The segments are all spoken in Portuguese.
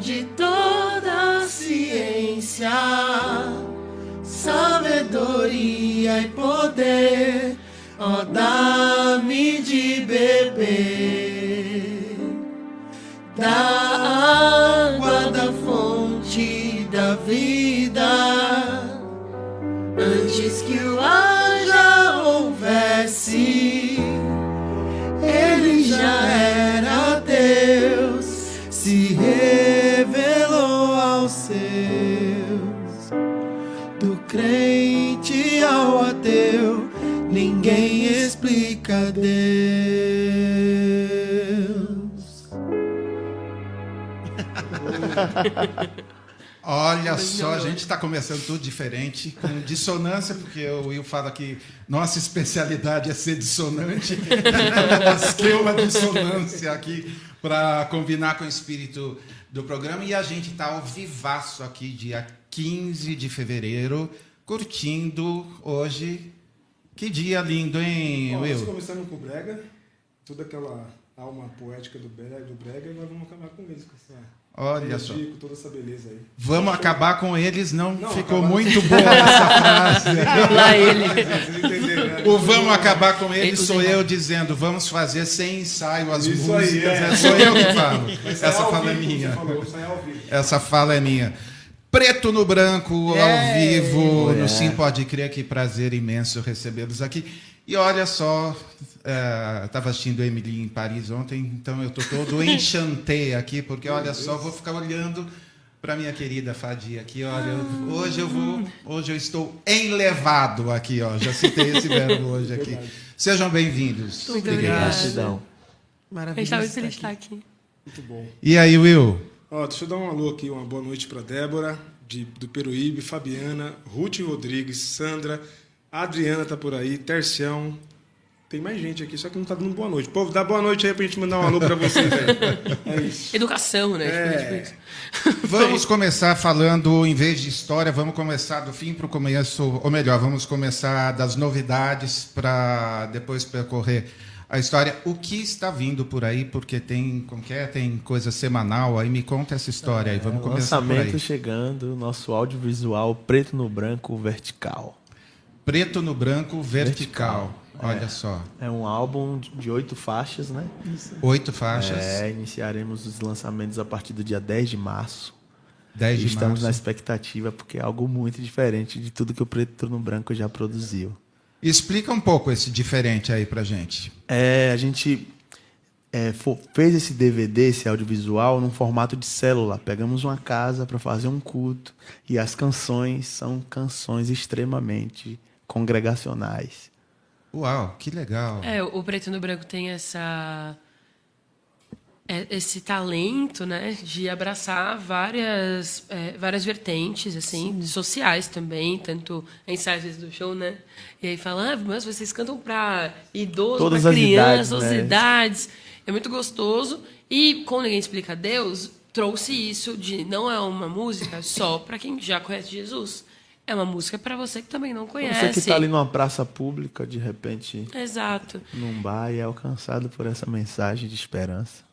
de toda ciência, sabedoria e poder, ó, dá-me de beber da água da fonte da vida, antes que o Olha só, a gente está começando tudo diferente, com dissonância, porque o Will fala que nossa especialidade é ser dissonante. Nós temos uma dissonância aqui para combinar com o espírito do programa. E a gente está ao vivaço aqui, dia 15 de fevereiro, curtindo hoje. Que dia lindo, hein, Bom, nós Will? começamos com o Brega, toda aquela alma poética do Brega, do Brega e nós vamos acabar com com essa Olha só. com toda essa beleza aí. Vamos acabar com eles, não, Não, ficou acabar- muito boa essa frase. Lá ele. O vamos acabar com eles sou eu dizendo, vamos fazer sem ensaio as Isso aí, músicas. é. é. Sou eu que falo. Essa fala é minha. Falou. Essa fala é minha. Preto no branco, ao vivo, no Sim Pode Crer, que prazer imenso recebê-los aqui. E olha só, estava assistindo Emily em Paris ontem, então eu estou todo enchanté aqui, porque olha só, vou ficar olhando para minha querida Fadia aqui, olha, eu- hoje eu vou, hoje eu estou enlevado aqui, ó, já citei esse verbo hoje aqui. Sejam bem-vindos. Muito obrigado. Gratidão. A Maravilha. gente muito feliz de estar aqui. Muito bom. E aí, Will? Ó, deixa eu dar um alô aqui, uma boa noite para Débora, de, do Peruíbe, Fabiana, Ruth Rodrigues, Sandra, Adriana tá por aí, Tercião. Tem mais gente aqui, só que não tá dando boa noite. Povo, dá boa noite aí pra gente mandar um alô pra vocês, velho. É isso. Educação, né? É. Tipo, tipo isso. Vamos começar falando, em vez de história, vamos começar do fim para o começo, ou melhor, vamos começar das novidades para depois percorrer a história. O que está vindo por aí? Porque tem, como que é? Tem coisa semanal, aí me conta essa história aí, vamos começar por Lançamento aí. chegando, nosso audiovisual preto no branco vertical. Preto no branco, vertical, olha só, É um álbum de oito faixas, né? oito faixas, É, iniciaremos os lançamentos a partir do dia 10 de março. 10 E de estamos na março. expectativa, porque é algo muito diferente de tudo que o Preto no Branco já produziu. Explica um pouco esse diferente aí pra gente. É, a gente é, fo- fez esse DVD, esse audiovisual, num formato de célula. Pegamos uma casa para fazer um culto e as canções são canções extremamente congregacionais. Uau, que legal. É, o Preto no Branco tem essa é, esse talento, né, de abraçar várias é, várias vertentes assim, sociais também, tanto ensaios do show, né? E aí fala, ah, mas vocês cantam para idoso, Todas para as criança, idades, todas as né? idades. É muito gostoso e com ninguém explica Deus, trouxe isso de não é uma música só para quem já conhece Jesus. É uma música para você que também não conhece. Você que está ali numa praça pública, de repente, Exato. num bar e é alcançado por essa mensagem de esperança.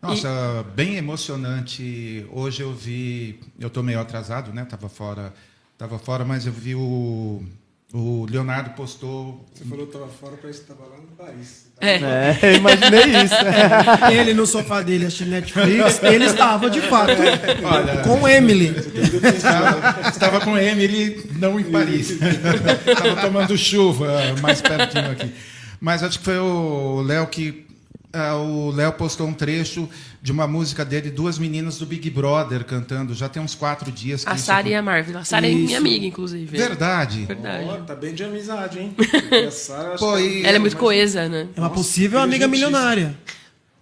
Nossa, bem emocionante. Hoje eu vi, eu tô meio atrasado, né? Tava fora, tava fora, mas eu vi o, o Leonardo postou. Você falou que tava fora, parece que tava lá no Paris. É. É, eu imaginei isso. Ele no sofá dele assistindo Netflix, ele estava de fato Olha, com Emily. estava, estava com Emily, não em Paris. estava tomando chuva mais pertinho aqui. Mas acho que foi o Léo que o Léo postou um trecho de uma música dele, duas meninas do Big Brother cantando. Já tem uns quatro dias que A isso Sara e a Marvel. A Sara é minha Isso. amiga, inclusive. Verdade. Verdade. Ó, tá bem de amizade, hein? Porque a Sara, acho Pô, que e- Ela é muito coesa, né? É uma possível amiga inteligentíssimo. milionária.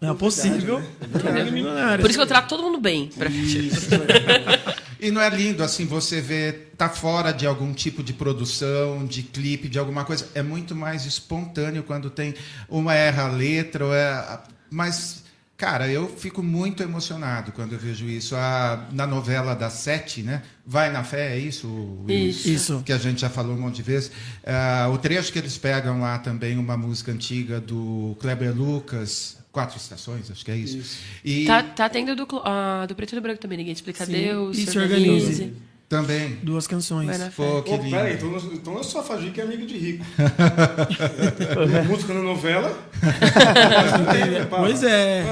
É uma possível amiga milionária. Por isso que eu trato todo mundo bem. Pra... E não é lindo assim você ver tá fora de algum tipo de produção, de clipe, de alguma coisa. É muito mais espontâneo quando tem uma erra a letra, ou é... mas cara, eu fico muito emocionado quando eu vejo isso. A, na novela da Sete, né? Vai na fé, é isso? Isso. Isso. Que a gente já falou um monte de vezes. Ah, o trecho que eles pegam lá também, uma música antiga do Kleber Lucas, Quatro estações, acho que é isso. E Tá, tá tendo do, ah, do Preto e do Branco também, ninguém explica Sim. Deus. E se organize. organize. também. Duas canções. Pô, que lindo. peraí, então, então eu sou a que é amigo de rico. Música na novela. Pois é.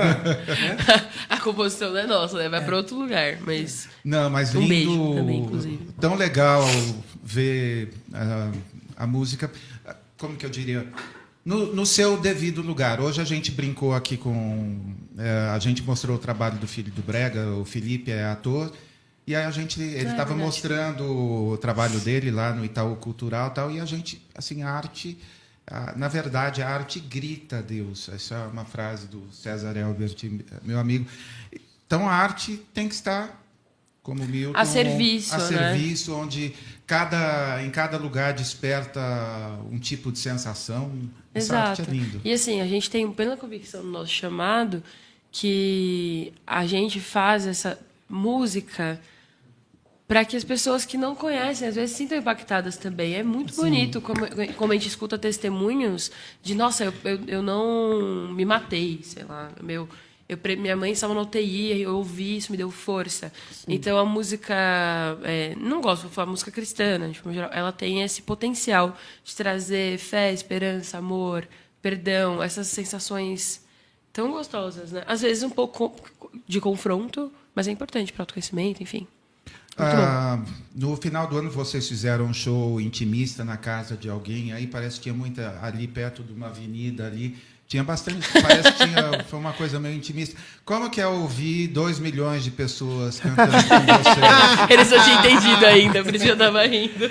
A composição não é nossa, né? Vai pra outro lugar, mas... Não, mas Um lindo. beijo também, inclusive. Tão legal ver ah, a música, como que eu diria, no, no seu devido lugar. Hoje a gente brincou aqui com, eh, a gente mostrou o trabalho do filho do Brega, o Felipe é ator. E aí a gente, ele é estava verdade. mostrando o trabalho dele lá no Itaú Cultural e tal, e a gente, assim, a arte, ah, na verdade, a arte grita a Deus. Essa é uma frase do César Elbert, meu amigo. Então a arte tem que estar como Milton, A serviço, a né? serviço, onde cada, em cada lugar desperta um tipo de sensação. Essa Exato. arte é lindo. E assim, a gente tem plena convicção no nosso chamado que a gente faz essa música para que as pessoas que não conhecem, às vezes, se sintam impactadas também. É muito bonito como, como a gente escuta testemunhos de, nossa, eu, eu, eu não me matei, sei lá, meu... Eu, minha mãe estava na UTI, eu ouvi isso, me deu força. Então a música, é, não gosto de falar música cristã, né, forma geral, ela tem esse potencial de trazer fé, esperança, amor, perdão, essas sensações tão gostosas, né? Às vezes um pouco co- de confronto, mas é importante para o autoconhecimento, enfim. Ah, no final do ano vocês fizeram um show intimista na casa de alguém, aí parece que tinha muita ali perto de uma avenida ali. Tinha bastante, parece que tinha, foi uma coisa meio intimista. Como que é ouvir 2 milhões de pessoas cantando com você? Eles não tinham entendido ainda, por isso eu tava rindo.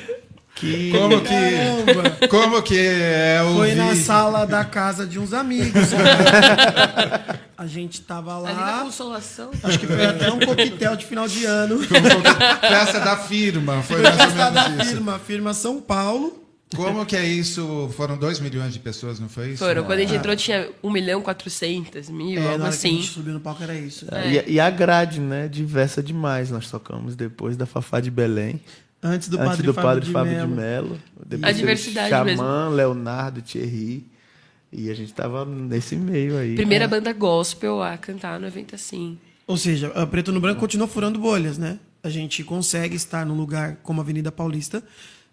Que Como que, Caramba. como que é ouvir... Foi na sala da casa de uns amigos. A gente tava Ali na lá. consolação. Acho que foi até um coquetel de final de ano. Festa da firma, foi Festa da isso. firma, firma São Paulo. Como que é isso? Foram 2 milhões de pessoas, não foi isso? Foram. Quando a gente entrou, tinha 1 milhão 400 mil, É, algo hora que a assim. gente subiu no palco era isso. E, e a grade, né? Diversa demais. Nós tocamos depois da Fafá de Belém. Antes do antes padre do Fábio padre de Fábio. Depois A diversidade Xamã, Leonardo, Thierry. E a gente tava nesse meio aí. Primeira banda gospel a cantar no evento assim. Ou seja, a Preto no Branco continua furando bolhas, né? A gente consegue estar num lugar como a Avenida Paulista.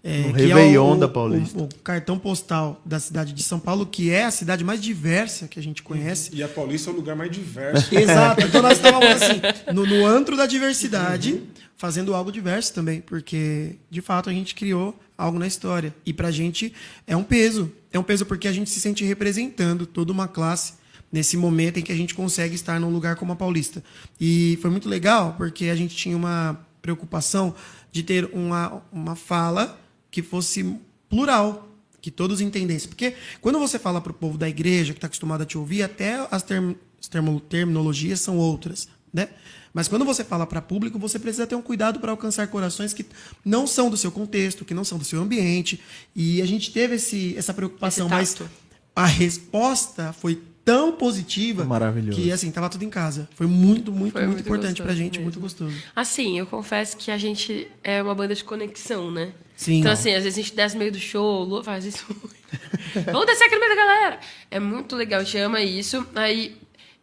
É, No que é Réveillon o, da Paulista. O, o cartão postal da cidade de São Paulo, que é a cidade mais diversa que a gente conhece. E a Paulista é o lugar mais diverso. Exato. Então nós estávamos assim, no, no antro da diversidade, fazendo algo diverso também, porque de fato a gente criou algo na história. E pra gente é um peso. É um peso porque a gente se sente representando toda uma classe nesse momento em que a gente consegue estar num lugar como a Paulista. E foi muito legal porque a gente tinha uma preocupação de ter uma, uma fala que fosse plural, que todos entendessem. Porque quando você fala para o povo da igreja, que está acostumado a te ouvir, até as, term, as termo- terminologias são outras. Né? Mas quando você fala para público, você precisa ter um cuidado para alcançar corações que não são do seu contexto, que não são do seu ambiente. E a gente teve esse, essa preocupação, Esse mas a resposta foi tão positiva Maravilhoso. que assim, tava tudo em casa. Foi muito, muito, Foi muito, muito importante pra gente, mesmo. muito gostoso. Assim, eu confesso que a gente é uma banda de conexão, né? Sim. Então, assim, às vezes a gente desce no meio do show, faz isso. Vamos descer aqui no meio da galera. É muito legal, a gente ama isso. Aí,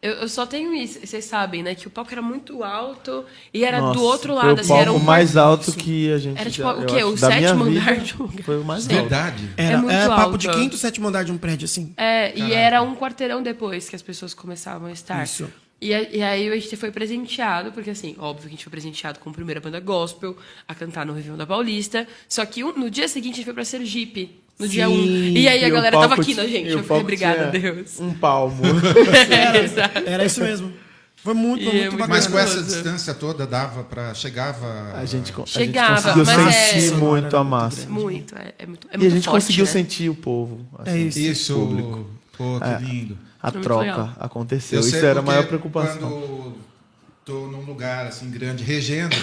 eu, eu só tenho isso, vocês sabem, né? Que o palco era muito alto e era Nossa, do outro foi lado, o assim, palco era um mais alto que a gente Era tipo, já, o quê? O sétimo andar de um lugar. Foi o mais alto. Verdade. Era, muito é papo de quinto, sétimo andar de um prédio, assim. É, e era um quarteirão depois que as pessoas começavam a estar. Isso. E, e aí a gente foi presenteado, porque assim, óbvio que a gente foi presenteado com a primeira banda gospel a cantar no Réveillon da Paulista. Só que um- no dia seguinte a gente foi pra Sergipe, no dia 1. Um. E aí a E galera tava aqui na gente. Eu fiquei, obrigada, tinha Deus. Um palmo. Exato. Era isso mesmo. Foi muito, foi é muito muito bacana. Mas com essa distância toda dava para chegava A gente, co- a gente Chegava, conseguiu mas sentir é- muito a massa. Muito, é, é muito, é E a muito gente forte, conseguiu né? sentir o povo. assim, É isso. isso, público. pô, que É. lindo. A muito troca aconteceu. Eu Isso era a maior preocupação. Quando tô num lugar assim grande, regendo,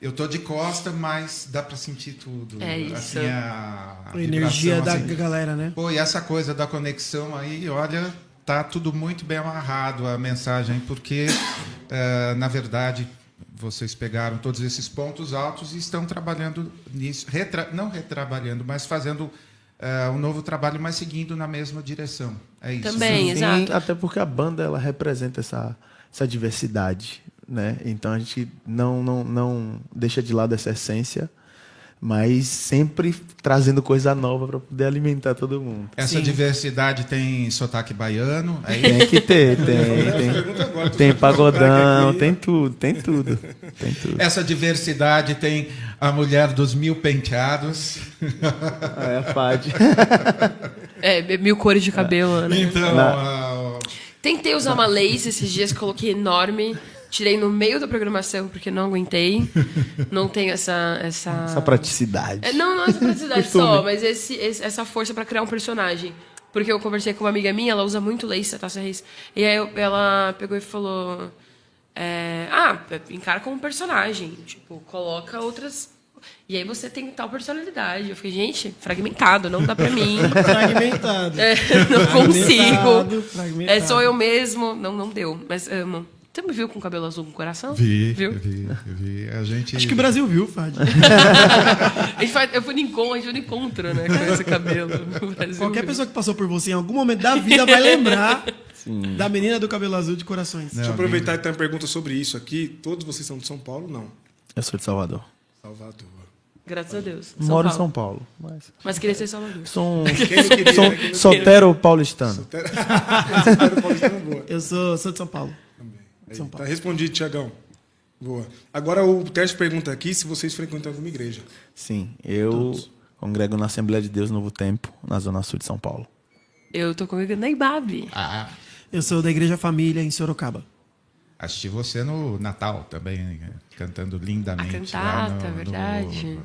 eu tô de costa, mas dá para sentir tudo. É isso. Assim, a, A energia da vibração, assim. galera, né? Pô, e essa coisa da conexão aí, olha, tá tudo muito bem amarrado a mensagem, porque, eh, na verdade, vocês pegaram todos esses pontos altos e estão trabalhando nisso, retra- não retrabalhando, mas fazendo é, um novo trabalho, mas seguindo na mesma direção. É isso. Também, Sim, exato. até porque a banda ela representa essa, essa diversidade, né? Então a gente não, não, não deixa de lado essa essência, mas sempre trazendo coisa nova para poder alimentar todo mundo. Essa Sim. diversidade tem sotaque baiano. É isso? Tem que ter, tem, tem, tem falando pagodão, aqui. tem tudo, tem tudo, tem tudo. Essa diversidade tem a mulher dos mil penteados. É a Fad. É, mil cores de cabelo, né? Então, Na- ah, Tentei usar uma lace esses dias, coloquei enorme. Tirei no meio da programação porque não aguentei. Não tenho essa. Essa, Essa praticidade. É, não, não essa praticidade só, mas esse, esse- essa força pra criar um personagem. Porque eu conversei com uma amiga minha, ela usa muito lace, a Tássia Reis. E aí eu- ela pegou e falou: é, Ah, encara como um personagem. Tipo, coloca outras. E aí você tem tal personalidade. Eu fiquei, gente, fragmentado, não dá pra mim. Fragmentado. É, não Fragmentado, consigo. fragmentado. É, sou eu mesmo. Não, não deu. Mas amo. Você me viu com cabelo azul com coração? vi, Viu? vi, vi. A gente. Acho que o Brasil viu, Fad. A gente faz, eu fui no encontro, a gente foi no encontro, né? Com esse cabelo. no Brasil. Qualquer pessoa que passou por você em algum momento da vida vai lembrar da menina do cabelo azul de corações. Deixa eu aproveitar e ter uma pergunta sobre isso aqui. Todos vocês são de São Paulo? Não. Eu sou de Salvador. Salvador. Graças a Deus. Moro em Paulo. São Paulo, mas Mas queria ser Salvador. sou um não queria, sou né? Não solteiro paulistano. queria. Paulistano, boa. Eu sou, sou de São Paulo. Aí, São Tá Paulo. respondido, Tiagão. Boa. Agora o Tércio pergunta aqui se vocês frequentam alguma igreja. Sim, eu congrego na Assembleia de Deus Novo Tempo, na Zona Sul de São Paulo. Eu tô comigo na Ibabe. Ah, Eu sou da Igreja Família em Sorocaba. assisti você no Natal também, né? cantando lindamente. A cantata, no- no verdade.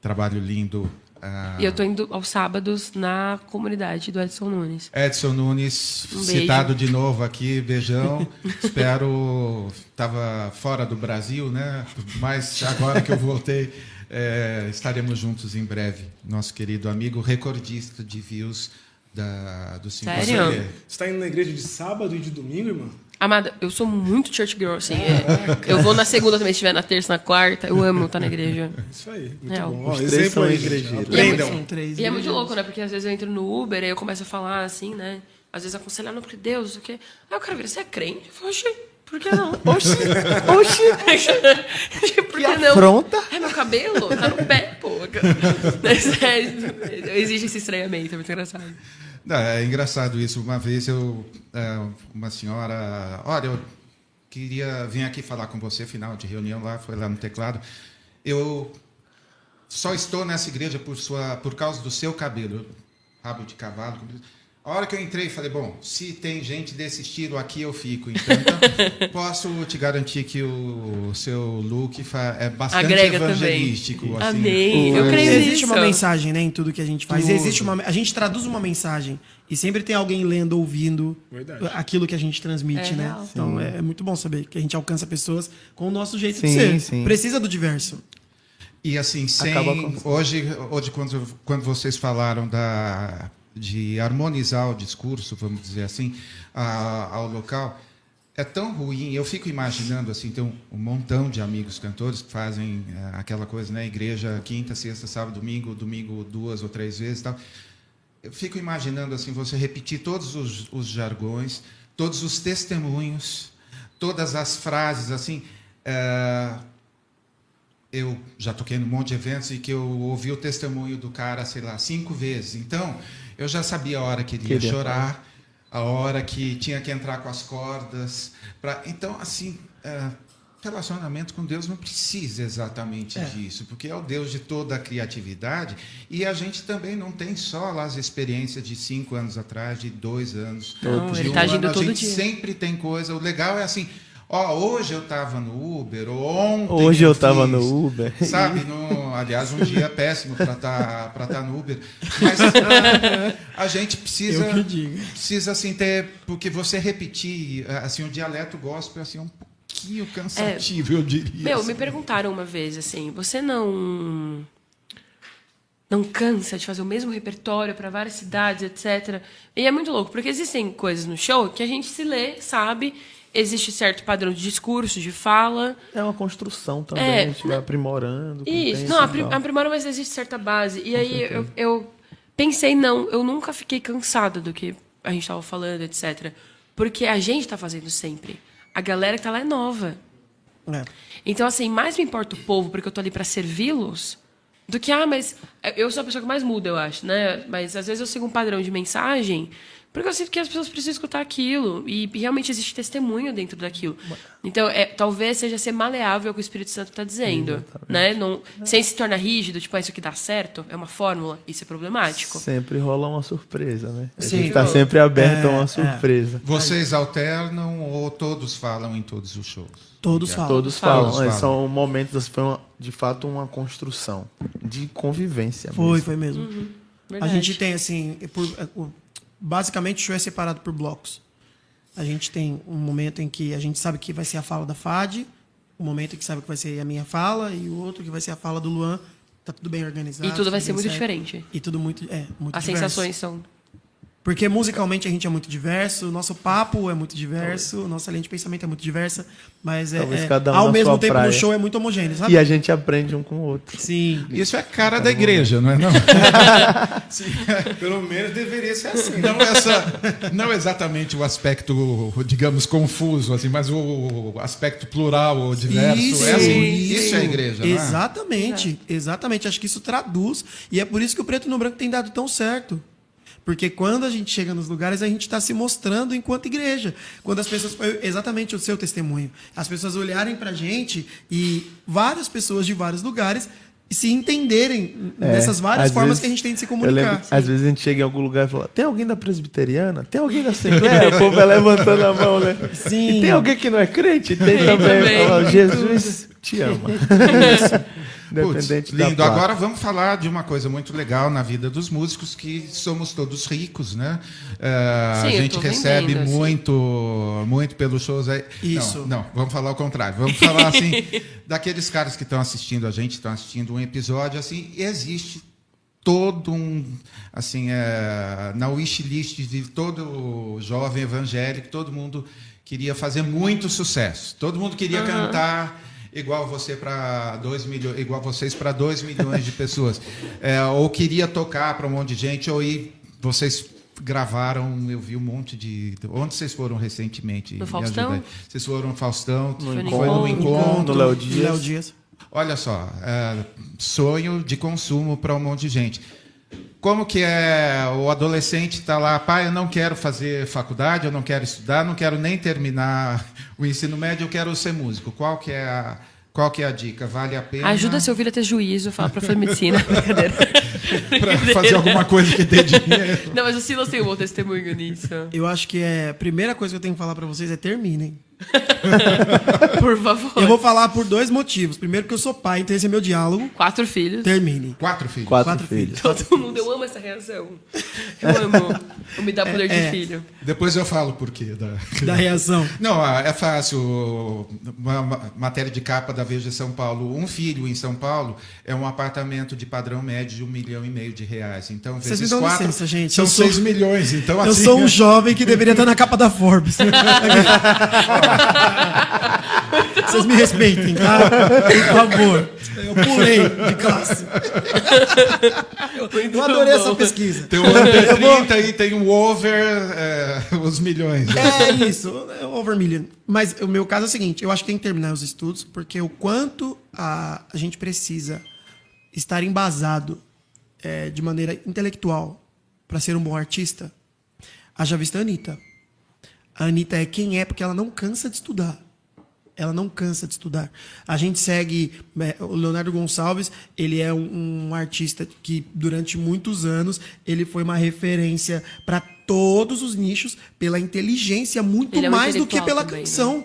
trabalho lindo. Ah, E eu tô indo aos sábados na comunidade do Edson Nunes. Edson Nunes, Um citado de novo aqui, beijão. Espero. Estava fora do Brasil, né? Mas agora que eu voltei, é, estaremos juntos em breve. Nosso querido amigo recordista de views da, do Cinco Sério? Você está indo na igreja de sábado e de domingo, irmão? Amada, eu sou muito church girl, assim. é. eu vou na segunda também, se estiver na terça, na quarta. Eu amo estar na igreja. Isso aí. Muito Real. bom. Ó, Os três são igrejeiros. Aprendam. São três E é muito louco, né? Porque às vezes eu entro no Uber e eu começo a falar assim, né? Às vezes aconselhando porque Deus, o quê? Aí o cara vira, você é crente? Eu falo, oxi, por que não? Oxi, oxi. por que não? afronta. É meu cabelo, tá no pé, pô. Mas, é, existe esse estranhamento, é muito engraçado. É engraçado isso. Uma vez eu, é, uma senhora, olha, eu queria vir aqui falar com você, final de reunião lá, foi lá no teclado. Eu só estou nessa igreja por sua, por causa do seu cabelo, rabo de cavalo. A hora que eu entrei, falei, bom, se tem gente desse estilo aqui, eu fico. Então, então, posso te garantir que o seu look é bastante Agrega também. evangelístico. Assim. Amém. Eu O- creio Existe nisso. uma mensagem, né, em tudo que a gente faz. Tudo. Existe uma, a gente traduz uma mensagem e sempre tem alguém lendo, ouvindo Verdade. aquilo que a gente transmite, É né? real. Então é, é muito bom saber que a gente alcança pessoas com o nosso jeito Sim, de ser. sim. Precisa do diverso. E assim, sem, Acaba com- hoje, hoje quando, quando vocês falaram da, de harmonizar o discurso, vamos dizer assim, a- ao local, é tão ruim. Eu fico imaginando assim, tem um, um montão de amigos cantores que fazem eh, aquela coisa, né? Igreja quinta, sexta, sábado, domingo, domingo duas ou três vezes, tal. Eu fico imaginando assim, você repetir todos os, os jargões, todos os testemunhos, todas as frases assim. eh, eu já toquei num monte de eventos e que eu ouvi o testemunho do cara, sei lá, cinco vezes. Então, eu já sabia a hora que ele ia Queria chorar, a hora que tinha que entrar com as cordas. Pra... Então, assim, é, relacionamento com Deus não precisa exatamente disso, porque é o Deus de toda a criatividade e a gente também não tem só lá as experiências de cinco anos atrás, de dois anos. Não, de ele um tá agindo ano. A gente dia. sempre tem coisa. O legal é assim. Ó, hoje eu estava no Uber, ou ontem. Hoje eu tava fiz, no Uber. Sabe? No, aliás, um dia péssimo para estar tá, tá no Uber. Mas ah, a gente precisa. Eu que digo. Precisa, assim, ter. Porque você repetir, assim, o dialeto gospel assim, é um pouquinho cansativo, eu diria. Meu, assim. me perguntaram uma vez assim, você não não cansa de fazer o mesmo repertório para várias cidades, etc. E é muito louco, porque existem coisas no show que a gente se lê, sabe, existe certo padrão de discurso, de fala. É uma construção também, É, a gente vai aprimorando. com Isso, não, apri- tal. aprimora, mas existe certa base. E aí eu, eu pensei, não, eu nunca fiquei cansada do que a gente estava falando, etc. Porque a gente está fazendo sempre. A galera que tá lá é nova. É. Então, assim, mais me importa o povo, porque eu tô ali para servi-los, do que, ah, mas. Eu sou a pessoa que mais muda, eu acho, né? Mas às vezes eu sigo um padrão de mensagem, porque eu sinto que as pessoas precisam escutar aquilo. E realmente existe testemunho dentro daquilo. Então, é, talvez seja ser maleável ao que o Espírito Santo está dizendo. Né? Não, sem se tornar rígido, tipo, ah, isso aqui dá certo, é uma fórmula, isso é problemático. Sempre rola uma surpresa, né? A Sim. gente está sempre aberto a É, uma é. surpresa. Vocês alternam ou todos falam em todos os shows? Todos falam. Todos falam. Todos é, falam. São momentos, assim, foi uma- de fato uma construção de convivência. Foi, mesmo. foi mesmo. Uhum. A gente tem, assim, por- é, o- basicamente o show é separado por blocos. A gente tem um momento em que a gente sabe que vai ser a fala da Fad, um momento em que sabe que vai ser a minha fala, e o outro que vai ser a fala do Luan. Tá tudo bem organizado. E tudo vai bem ser muito certo. diferente. E tudo muito, é, muito As diverso. sensações são. Porque musicalmente a gente é muito diverso, o nosso papo é muito diverso, nossa linha de pensamento é muito diversa, mas é, Talvez é- cada um ao mesmo tempo praia. no show é muito homogêneo, sabe? E a gente aprende um com o outro. Sim. Isso é cara da igreja, não é? Não, Pelo menos deveria ser assim. não, essa, não exatamente o aspecto, digamos, confuso, assim, mas o aspecto plural ou diverso. é assim. Isso, é a igreja, não é? Exatamente, exatamente. Acho que isso traduz. E é por isso que o preto no branco tem dado tão certo. Porque quando a gente chega nos lugares, a gente está se mostrando enquanto igreja. Quando as pessoas. foi Exatamente o seu testemunho. As pessoas olharem para a gente e várias pessoas de vários lugares se entenderem É, nessas várias formas vezes- que a gente tem de se comunicar. lembro, às vezes a gente chega em algum lugar e fala: tem alguém da presbiteriana? Tem alguém da Assembleia? o povo vai levantando a mão, né? Sim. E tem alguém que não é crente? Tem Tem também. também. Fala, Jesus te ama. Putz, Independente da lindo. placa. Agora vamos falar de uma coisa muito legal na vida dos músicos, que somos todos ricos, né? É, Sim, a gente recebe vendendo, assim. muito, muito pelos shows aí. Isso. Não, não, vamos falar o contrário. Vamos falar assim daqueles caras que estão assistindo a gente, estão assistindo um episódio assim, e existe todo um assim é, na wishlist de todo jovem evangélico todo mundo queria fazer muito sucesso todo mundo queria cantar igual você para dois milhões igual vocês para dois milhões de pessoas É, ou queria tocar para um monte de gente ou ir vocês gravaram eu vi um monte de onde vocês foram recentemente No Me Faustão? vocês foram no Faustão Foi no foi no Encontro. encontro do Léo Dias. Léo Dias. Olha só, é, sonho de consumo para um monte de gente. Como que é o adolescente está lá, pai, eu não quero fazer faculdade, eu não quero estudar, não quero nem terminar o ensino médio, eu quero ser músico. Qual que é a, qual que é a dica? Vale a pena Ajuda seu filho a ter juízo, fala pra fazer medicina. Brincadeira. para fazer alguma coisa que dê dinheiro? Não, mas o Silas tem um bom testemunho nisso. Eu acho que é, a primeira coisa que eu tenho que falar para vocês é terminem. Por favor. Eu vou falar por dois motivos. Primeiro, que eu sou pai, então esse é meu diálogo. Quatro filhos. Terminem. Quatro filhos. Quatro, Quatro filhos. Todo mundo, eu amo essa reação. Eu amo. Eu me dá poder de É. filho. Depois eu falo por quê. Da... Da reação. Não, ah, é fácil. Uma matéria de capa da Veja São Paulo. Um filho em São Paulo é um apartamento de padrão médio de um milhão e meio de reais. Então, Vocês vezes me dão quatro, licença, gente. São Eu sou- seis milhões. Então, Eu assim, sou um jovem que deveria estar na capa da Forbes. Vocês me respeitem, tá? Por favor. Eu pulei de classe. Eu adorei essa pesquisa. Tem o under 30 e tem o over é, os milhões. É isso, é over million. Mas o meu caso é o seguinte: eu acho que tem que terminar os estudos, porque o quanto a, a gente precisa estar embasado é, de maneira intelectual para ser um bom artista, haja vista a Anitta. A Anitta é quem é porque ela não cansa de estudar. Ela não cansa de estudar. A gente segue é, o Leonardo Gonçalves, ele é um, um artista que durante muitos anos ele foi uma referência para todos os nichos pela inteligência muito é um mais do que pela também, né? canção.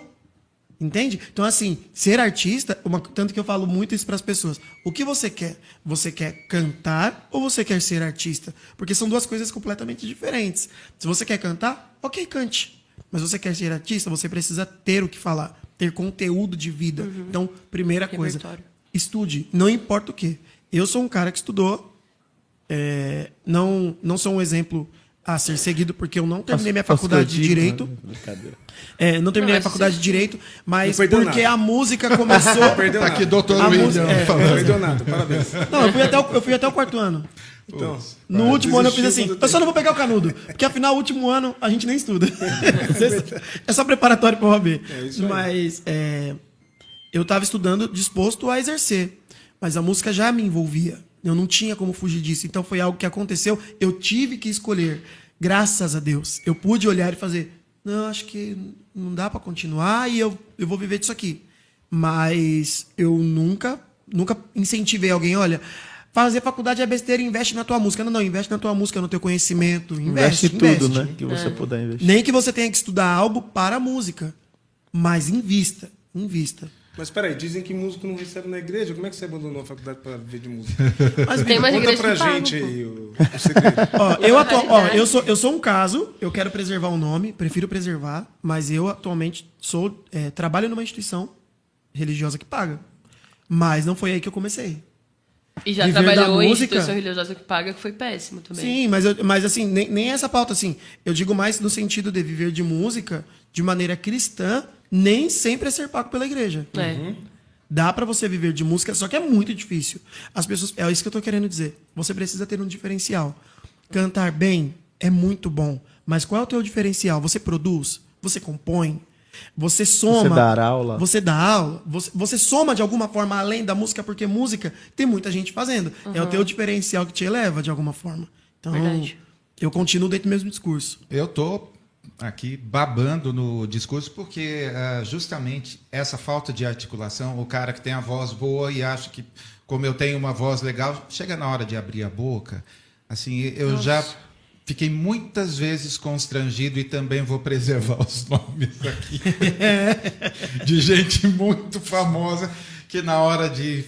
Entende? Então, assim, ser artista, uma- tanto que eu falo muito isso para as pessoas. O que você quer? Você quer cantar ou você quer ser artista? Porque são duas coisas completamente diferentes. Se você quer cantar, ok, cante. Mas você quer ser artista, você precisa ter o que falar, ter conteúdo de vida. Então, primeira coisa, estude, não importa o que. Eu sou um cara que estudou, é, não, não sou um exemplo a ser seguido, porque eu não terminei minha faculdade de Direito. né? Brincadeira. É, não terminei Não, a faculdade de Direito, mas Não perdeu porque nada. a música começou. Perdeu Tá nada. aqui, doutor A William. música- é. Não perdeu nada, parabéns. Não, eu fui, até o, eu fui até o quarto ano. Então, No último ano eu fiz assim, eu só não vou pegar o canudo, porque afinal, o último ano a gente nem estuda. é só preparatório para o OAB. É. Mas é, eu estava estudando disposto a exercer, mas a música já me envolvia. Eu não tinha como fugir disso. Então foi algo que aconteceu, eu tive que escolher. Graças a Deus. Eu pude olhar e fazer, não, acho que não dá para continuar e eu, eu vou viver disso aqui. Mas eu nunca, nunca incentivei alguém, olha, fazer faculdade é besteira, investe na tua música. Não, não, investe na tua música, no teu conhecimento. Investe, Investe tudo, investe. né? Que você puder investir. Nem que você tenha que estudar algo para a música, mas invista, invista. Mas peraí, dizem que músico não recebe na igreja. Como é que você abandonou a faculdade para viver de música? Mas Tem mais Conta igreja pra que gente aí o, o segredo. Ó, eu, atu... ó, eu, sou, eu sou um caso, eu quero preservar o nome, prefiro preservar, mas eu atualmente sou é, trabalho numa instituição religiosa que paga. Mas não foi aí que eu comecei. E já Viver trabalhou em instituição religiosa que paga, que foi péssimo também. Sim, mas, eu- mas assim, nem, nem essa pauta, assim. Eu digo mais no sentido de viver de música de maneira cristã, nem sempre é ser pago pela igreja. É. Dá pra você viver de música, só que é muito difícil. As pessoas, é isso que eu tô querendo dizer. Você precisa ter um diferencial. Cantar bem é muito bom, mas qual é o teu diferencial? Você produz? Você compõe? Você soma? Você dá aula? Você dá aula? Você, você soma de alguma forma além da música, porque música tem muita gente fazendo. É o teu diferencial que te eleva de alguma forma. Então, Verdade. eu continuo dentro do mesmo discurso. Eu tô aqui babando no discurso porque ah, justamente essa falta de articulação, o cara que tem a voz boa e acha que como eu tenho uma voz legal, chega na hora de abrir a boca, assim, eu já fiquei muitas vezes constrangido e também vou preservar os nomes aqui de gente muito famosa que na hora de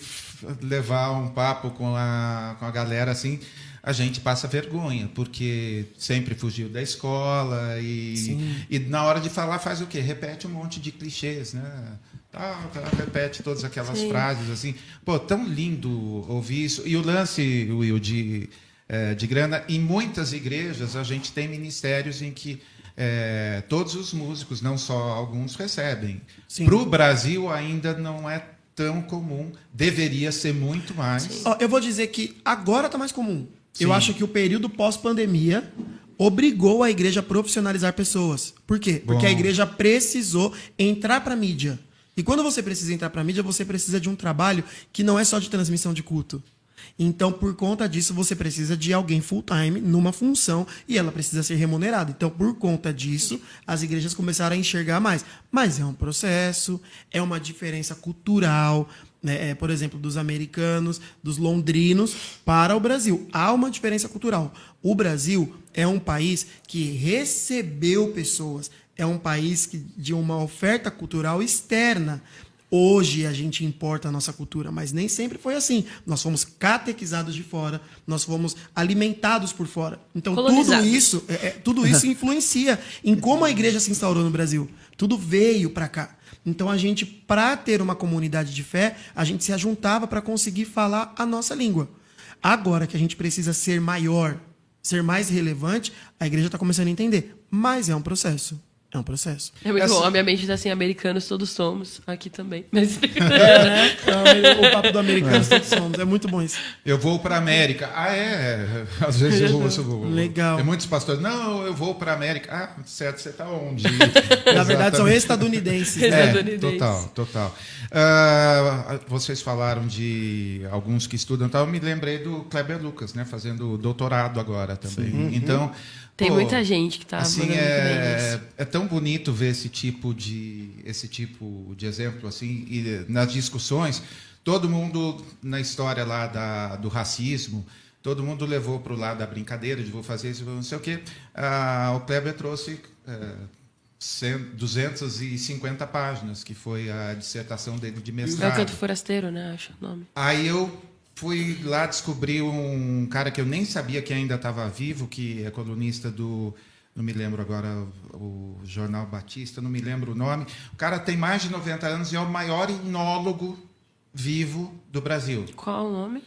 levar um papo com a, com a galera assim, a gente passa vergonha, porque sempre fugiu da escola e, e na hora de falar faz o quê? Repete um monte de clichês, né? Tá, tá, repete todas aquelas Sim. frases assim. Pô, tão lindo ouvir isso. E o lance, Will, de, eh, de grana, em muitas igrejas a gente tem ministérios em que eh, todos os músicos, não só alguns, recebem. Para o Brasil ainda não é tão comum, deveria ser muito mais. Ó, eu vou dizer que agora está mais comum. Eu Sim. acho que o período pós-pandemia obrigou a igreja a profissionalizar pessoas. Por quê? Porque Bom. a igreja precisou entrar para a mídia. E quando você precisa entrar para a mídia, você precisa de um trabalho que não é só de transmissão de culto. Então, por conta disso, você precisa de alguém full-time numa função e ela precisa ser remunerada. Então, por conta disso, as igrejas começaram a enxergar mais. Mas é um processo, é uma diferença cultural, né? É, por exemplo, dos americanos, dos londrinos para o Brasil. Há uma diferença cultural. O Brasil é um país que recebeu pessoas, é um país que, de uma oferta cultural externa. Hoje a gente importa a nossa cultura, mas nem sempre foi assim. Nós fomos catequizados de fora, nós fomos alimentados por fora. Então tudo isso, é, é, tudo isso influencia em como a igreja se instaurou no Brasil. Tudo veio para cá. Então a gente, para ter uma comunidade de fé, a gente se ajuntava para conseguir falar a nossa língua. Agora que a gente precisa ser maior, ser mais relevante, a igreja está começando a entender. Mas é um processo. É um processo. É muito Essa- bom. A minha mente tá assim, americanos todos somos. Aqui também. Mas... É, né? Então, o papo do americano todos somos. É muito bom isso. Eu vou para América. Ah, é? Às vezes eu ouço. Legal. Tem muitos pastores. Não, eu vou para América. Ah, certo, você está onde? Na verdade, são estadunidenses. né? É, estadunidenses. total, total. Ah, vocês falaram de alguns que estudam, tal. Eu me lembrei do Kleber Lucas, né, fazendo doutorado agora também. Então Tem pô, muita gente que tá assim é, é tão bonito ver esse tipo de esse tipo de exemplo assim e nas discussões todo mundo na história lá da, do racismo todo mundo levou para o lado da brincadeira de vou fazer isso não sei o quê Ah, o Kleber trouxe é, 100, 250 páginas que foi a dissertação dele de É o mestrado canto forasteiro, né? Acho o nome. Aí eu fui lá descobrir um cara que eu nem sabia que ainda estava vivo, que é colunista do. Não me lembro agora o Jornal Batista, não me lembro o nome. O cara tem mais de 90 anos e é o maior inólogo vivo do Brasil. Qual o nome?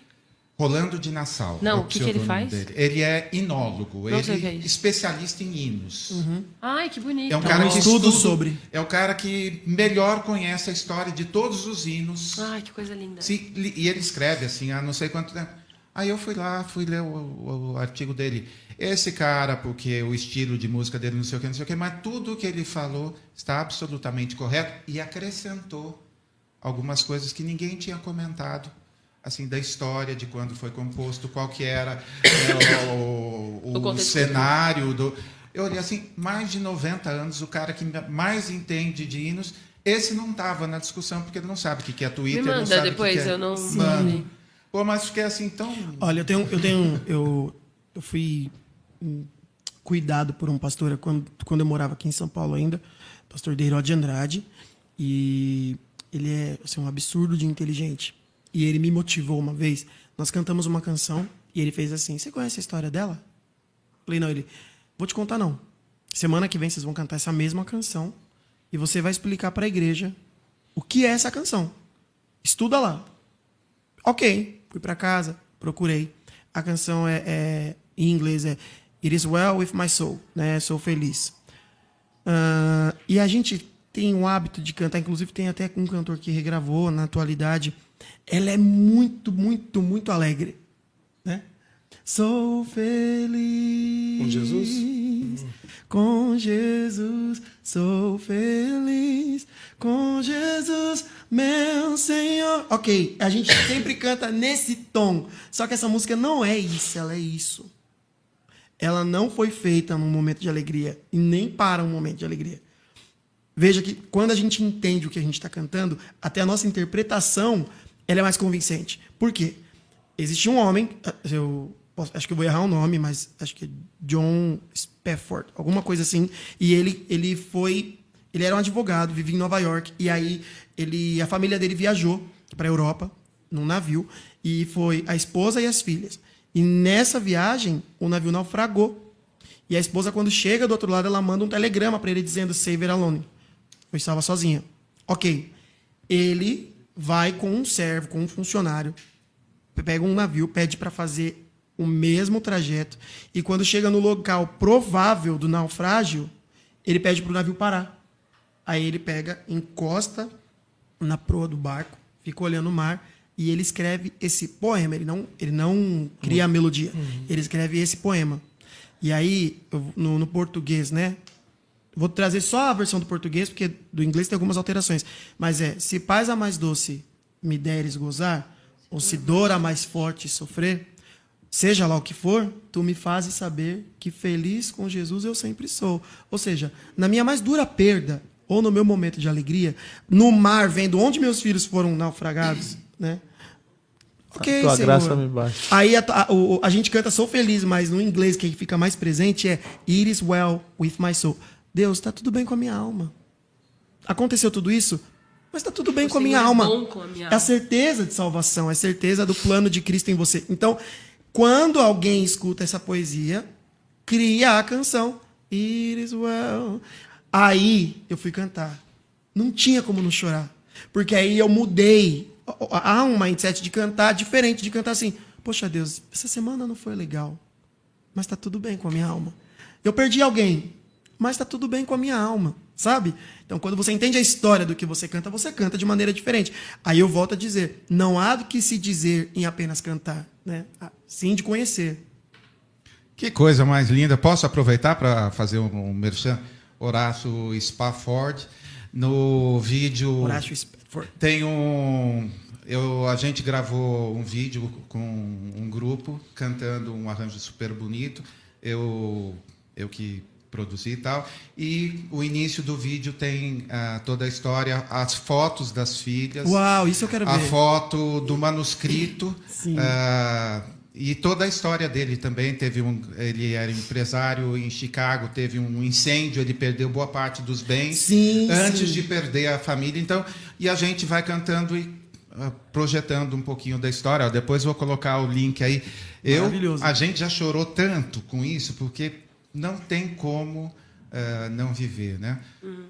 Rolando de Nassau. Não, é o que que ele faz? Dele. Ele é inólogo, Não ele é é especialista em hinos. Ai, que bonito. É um cara um que estudo estuda- sobre. É o cara que melhor conhece a história de todos os hinos. Ai, que coisa linda. Sim, e ele escreve assim há não sei quanto tempo. Aí eu fui lá, fui ler o, o, o artigo dele. Esse cara, porque o estilo de música dele não sei o que, não sei o que, mas tudo que ele falou está absolutamente correto e acrescentou algumas coisas que ninguém tinha comentado assim da história de quando foi composto, qual que era né, o, o, O cenário do. Eu olhei assim, mais de 90 anos, o cara que mais entende de hinos, esse não estava na discussão porque ele não sabe o que que é Twitter, Me não manda sabe depois, que que é. eu não Mano. Pô, mas fiquei assim tão Olha, eu tenho, eu tenho, eu, eu fui cuidado por um pastor quando, quando eu morava aqui em São Paulo ainda, pastor Deiró de Andrade, e ele é assim, um absurdo de inteligente. E ele me motivou uma vez. Nós cantamos uma canção e ele fez assim: Você conhece a história dela? Falei, não, ele, vou te contar não. Semana que vem vocês vão cantar essa mesma canção e você vai explicar para a igreja o que é essa canção. Estuda lá. Ok, fui para casa, procurei. A canção é, é- em inglês é It is well with my soul, né? Sou feliz. Ah, e a gente tem o hábito de cantar, inclusive tem até um cantor que regravou na atualidade. Ela é muito, muito, muito alegre, né? Sou feliz Com Jesus? com Jesus sou feliz, com Jesus, meu Senhor. Ok, a gente sempre canta nesse tom, só que essa música não é isso, ela é isso. Ela não foi feita num momento de alegria e nem para um momento de alegria. Veja que quando a gente entende o que a gente está cantando, até a nossa interpretação ela é mais convincente. Por quê? Existe um homem, ah, eu posso- acho que eu vou errar o nome, mas acho que é John Spafford, alguma coisa assim. E ele, ele foi, ele era um advogado, vivia em Nova York. E aí ele, a família dele viajou para a Europa num navio e foi a esposa e as filhas. E nessa viagem o navio naufragou. E a esposa, quando chega do outro lado, ela manda um telegrama para ele dizendo Save her alone. Eu estava sozinha. Ok. Ele vai com um servo, com um funcionário, pega um navio, pede para fazer o mesmo trajeto. E quando chega no local provável do naufrágio, ele pede para o navio parar. Aí ele pega, encosta na proa do barco, fica olhando o mar e ele escreve esse poema. Ele não, ele não cria a melodia. Ele escreve esse poema. E aí, no, no português, né? Vou trazer só a versão do português, porque do inglês tem algumas alterações. Mas é: se paz a mais doce me deres gozar, ou se dor a mais forte sofrer, seja lá o que for, tu me fazes saber que feliz com Jesus eu sempre sou. Ou seja, na minha mais dura perda, ou no meu momento de alegria, no mar, vendo onde meus filhos foram naufragados, né? Ok, Tua Senhor. graça me basta. Aí a, a- o- a gente canta Sou Feliz, mas no inglês que fica mais presente é It is well with my soul. Deus, está tudo bem com a minha alma. Aconteceu tudo isso, mas está tudo bem com a minha é alma. com a minha É a alma. certeza de salvação, é a certeza do plano de Cristo em você. Então, quando alguém escuta essa poesia, cria a canção. It is well. Aí eu fui cantar. Não tinha como não chorar. Porque aí eu mudei. Há um mindset de cantar diferente, de cantar assim. Poxa Deus, essa semana não foi legal. Mas tá tudo bem com a minha alma. Eu perdi alguém, mas tá tudo bem com a minha alma, sabe? Então, quando você entende a história do que você canta, você canta de maneira diferente. Aí eu volto a dizer, não há do que se dizer em apenas cantar, né? Ah, Sim de conhecer. Que coisa mais linda. Posso aproveitar para fazer um, um merchan? Horácio Spafford. No vídeo. Horácio Spafford. Tem um. Eu, a gente gravou um vídeo com um grupo cantando um arranjo super bonito. Eu, eu que produzi e tal. E o início do vídeo tem ah, toda a história, as fotos das filhas. Uau, isso eu quero a ver. foto do manuscrito Sim. ah, e toda a história dele também teve um ele era empresário em Chicago teve um incêndio ele perdeu boa parte dos bens Sim, antes sim. de perder a família então e a gente vai cantando e ah, projetando um pouquinho da história depois vou colocar o link aí eu a gente já chorou tanto com isso porque não tem como ah, não viver, né?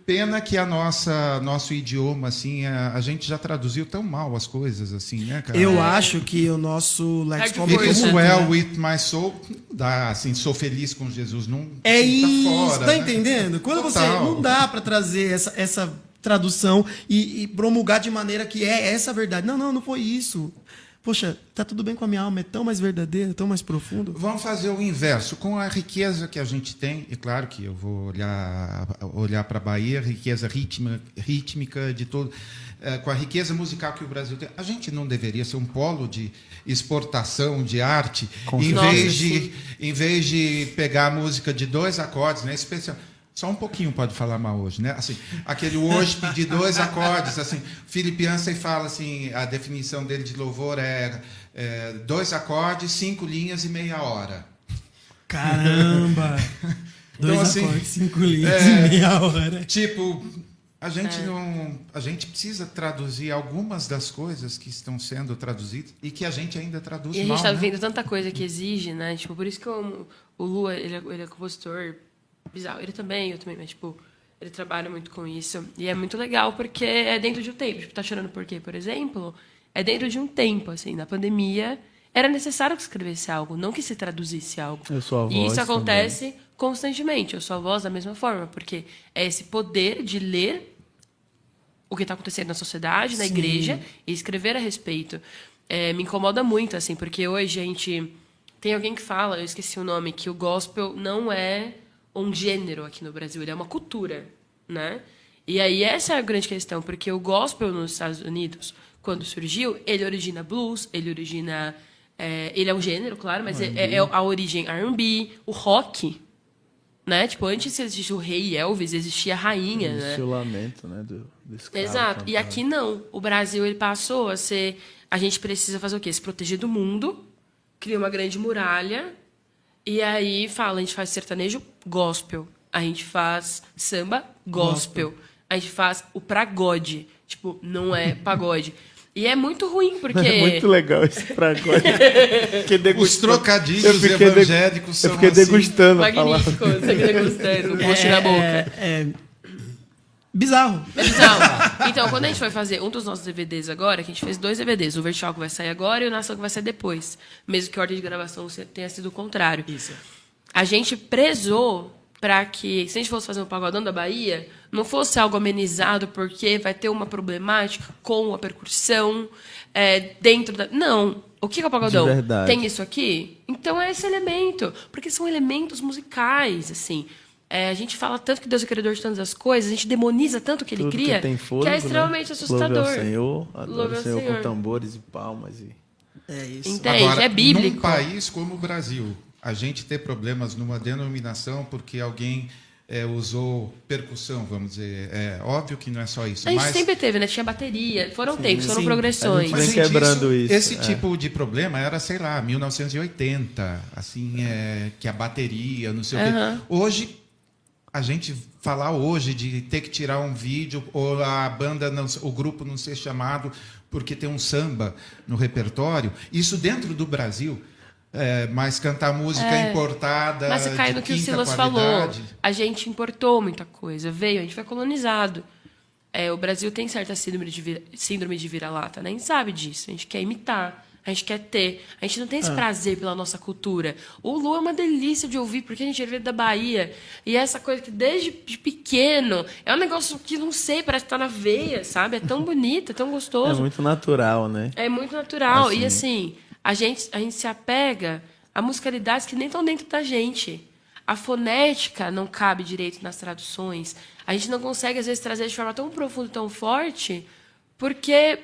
Pena que a nossa nosso idioma assim a, a gente já traduziu tão mal as coisas assim, né, cara? Eu acho que o nosso It is força, well né? with my soul. Não dá, assim, sou feliz com Jesus. Não, É assim, tá isso, fora, tá né? entendendo? Quando você Total. não dá para trazer essa, essa tradução e, e promulgar de maneira que é essa a verdade. Não, não, não foi isso. Poxa, tá tudo bem com a minha alma, é tão mais verdadeiro, tão mais profundo. Vamos fazer o inverso. Com a riqueza que a gente tem, e claro que eu vou olhar, olhar para a Bahia, riqueza rítmica, rítmica de todo. eh, com a riqueza musical que o Brasil tem, a gente não deveria ser um polo de exportação de arte, em Nossa, vez, de, em vez de pegar a música de dois acordes, né? Especial. Só um pouquinho pode falar mal hoje, né? Assim, aquele hoje de dois acordes, assim, Felipe Ansem fala assim, a definição dele de louvor é, é dois acordes, cinco linhas e meia hora. Caramba! Dois Então, assim, acordes, cinco linhas é- e meia hora. Tipo, a gente É. não, a gente precisa traduzir algumas das coisas que estão sendo traduzidas e que a gente ainda traduz E a gente mal, tá né? vendo tanta coisa que exige, né? Tipo, por isso que o, o Lua, ele é, ele é compositor bizarro. Ele também, eu também, mas, tipo, ele trabalha muito com isso. E é muito legal porque é dentro de um tempo. Tipo, tá chorando por quê, por exemplo? É dentro de um tempo, assim. Na pandemia, era necessário que se escrevesse algo, não que se traduzisse algo. Eu sou a E voz isso acontece constantemente. Eu sou a voz da mesma forma, porque é esse poder de ler o que está acontecendo na sociedade, na Sim. igreja, e escrever a respeito. É, me incomoda muito, assim, porque hoje a gente. Tem alguém que fala, eu esqueci o nome, que o gospel não é um gênero aqui no Brasil, ele é uma cultura, né? E aí essa é a grande questão, porque o gospel nos Estados Unidos, quando surgiu, ele origina blues, ele origina. é, ele é um gênero, claro, mas é, é a origem R&B, o rock, né? Tipo, antes de existir o rei Elvis, existia a rainha, né? Existe o lamento, né? Do, do Exato. E aqui não. O Brasil ele passou a ser. A gente precisa fazer o quê? Se proteger do mundo, cria uma grande muralha, e aí fala: a gente faz sertanejo gospel, a gente faz samba gospel, a gente faz o pragode. Tipo, não é pagode. E é muito ruim, porque. É muito legal esse fragode. Fiquei Os degustando. trocadilhos Eu fiquei evangélicos são Eu fiquei assim. degustando a palavra. Magnífico, você que degustando, post na boca. É, é bizarro. É bizarro. Então, quando a gente vai fazer um dos nossos DVDs agora, que a gente fez dois DVDs, o Vertical que vai sair agora e o Nação que vai sair depois. Mesmo que a ordem de gravação se- tenha sido o contrário. Isso. A gente prezou para que, se a gente fosse fazer um pagodão da Bahia, não fosse algo amenizado porque vai ter uma problemática com a percussão é, dentro da. Não. O que é o pagodão? De verdade. Tem isso aqui? Então é esse elemento. Porque são elementos musicais, assim. É, a gente fala tanto que Deus é criador de tantas as coisas, a gente demoniza tanto o que ele Tudo cria, que tem fôlego, é extremamente né? assustador. Louve ao Senhor, adore Louve o ao Senhor, Senhor. com tambores e palmas. E... É isso. Entende? Agora, é bíblico. num país como o Brasil, a gente ter problemas numa denominação porque alguém é, usou percussão, vamos dizer. É óbvio que não é só isso. A gente mas sempre teve, né? Tinha bateria, foram tempos, foram sim. progressões. A gente Mas, vem quebrando isso, Esse é. tipo de problema era, sei lá, 1980, assim, é, que a bateria, não sei o Aham. quê. Hoje, a gente falar hoje de ter que tirar um vídeo ou a banda, não, o grupo não ser chamado porque tem um samba no repertório, isso dentro do Brasil. É, mas cantar música É. importada. Mas você cai no que o Silas falou. qualidade. A gente importou muita coisa, veio, a gente foi colonizado. É, o Brasil tem certa síndrome de, vira- síndrome de vira-lata, né? A gente sabe disso. A gente quer imitar, a gente quer ter. A gente não tem esse Ah. prazer pela nossa cultura. O Lu é uma delícia de ouvir, porque a gente veio da Bahia. E é essa coisa que desde de pequeno é um negócio que não sei, parece que tá na veia, sabe? É tão bonito, é tão É gostoso. muito natural, né? É muito natural. Assim. E assim, a gente, a gente se apega a musicalidades que nem estão dentro da gente. A fonética não cabe direito nas traduções. A gente não consegue, às vezes, trazer de forma tão profunda, tão forte, porque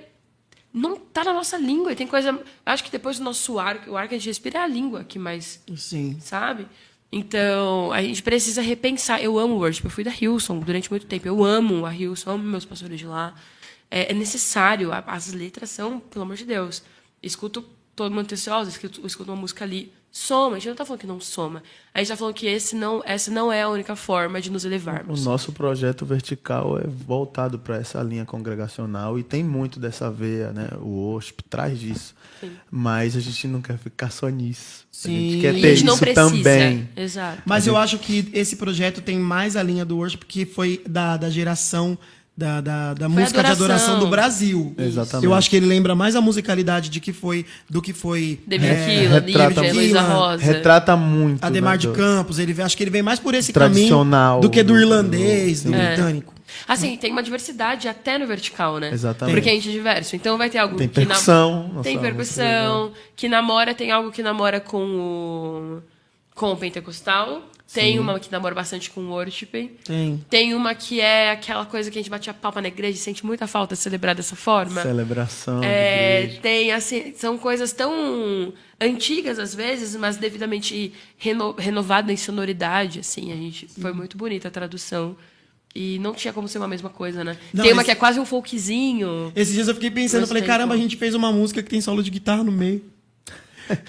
não está na nossa língua. E tem coisa. Acho que depois do nosso ar, o ar que a gente respira é a língua que mais Sim. sabe? Então, a gente precisa repensar. Eu amo worship, eu fui da Hilson durante muito tempo. Eu amo a Hilson, amo meus pastores de lá. É, é necessário, as letras são, pelo amor de Deus. Escuto todo mundo tencioso, escuto, escuto uma música ali. Soma, a gente não está falando que não soma. A gente está falando que esse não, essa não é a única forma de nos O elevarmos. nosso projeto vertical é voltado para essa linha congregacional e tem muito dessa veia, né? O worship traz disso. Mas a gente não quer ficar só nisso. A Sim. gente quer E ter a gente não isso precisa. também. Exato. Mas eu acho que esse projeto tem mais a linha do worship, que foi da, da geração da, da, da música de adoração. adoração do Brasil. Exatamente. Eu acho que ele lembra mais a musicalidade de que foi, do que foi David é, Keelan, retrata- Lígia, Luísa Rosa. Retrata muito. Ademar né, de do- Campos. Ele, acho que ele vem mais por esse Tradicional, caminho do que do do- irlandês, do É. britânico. Assim, tem uma diversidade até no vertical, né? Exatamente. Porque a gente é diverso. Então vai ter algo Tem que na- percussão, nossa, Tem percussão. Que namora, tem algo que namora com o. com o pentecostal. Tem uma que namora bastante com o worship. Tem. Tem uma que é aquela coisa que a gente bate a palma na igreja e sente muita falta de celebrar dessa forma. Celebração. É, tem assim, são coisas tão antigas às vezes, mas devidamente reno, renovada em sonoridade, assim, a gente foi muito bonita a tradução. E não tinha como ser uma mesma coisa, né? Não, tem uma esse- que é quase um folkzinho. Esses dias eu fiquei pensando, eu falei, caramba, a pô. gente fez uma música que tem solo de guitarra no meio.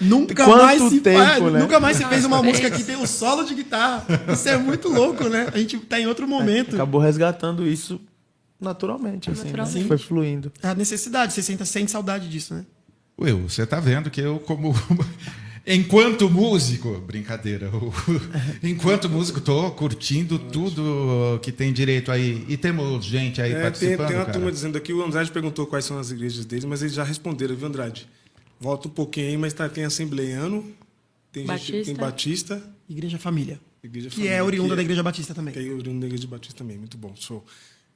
Nunca Quanto mais se tempo, faz, né? nunca mais se fez uma Parabéns. música que tem o solo de guitarra. Isso é muito louco, né? A gente tá em outro momento. Acabou resgatando isso naturalmente, assim, né? Naturalmente. Foi fluindo. É a necessidade, você sente, sente saudade disso, né? Will, você tá vendo que eu, como. Enquanto músico, brincadeira, enquanto músico, tô curtindo tudo que tem direito aí. E temos gente aí É, tem, participando. tem uma cara. turma dizendo aqui, o Andrade perguntou quais são as igrejas deles, mas eles já responderam, viu, Andrade? Volta um pouquinho aí, mas tá, tem assembleiano, tem, gente, Batista. tem Batista, Igreja Família. Igreja Que Família, é oriunda que da Igreja Batista também. Que é oriundo da Igreja Batista também, muito bom. Show.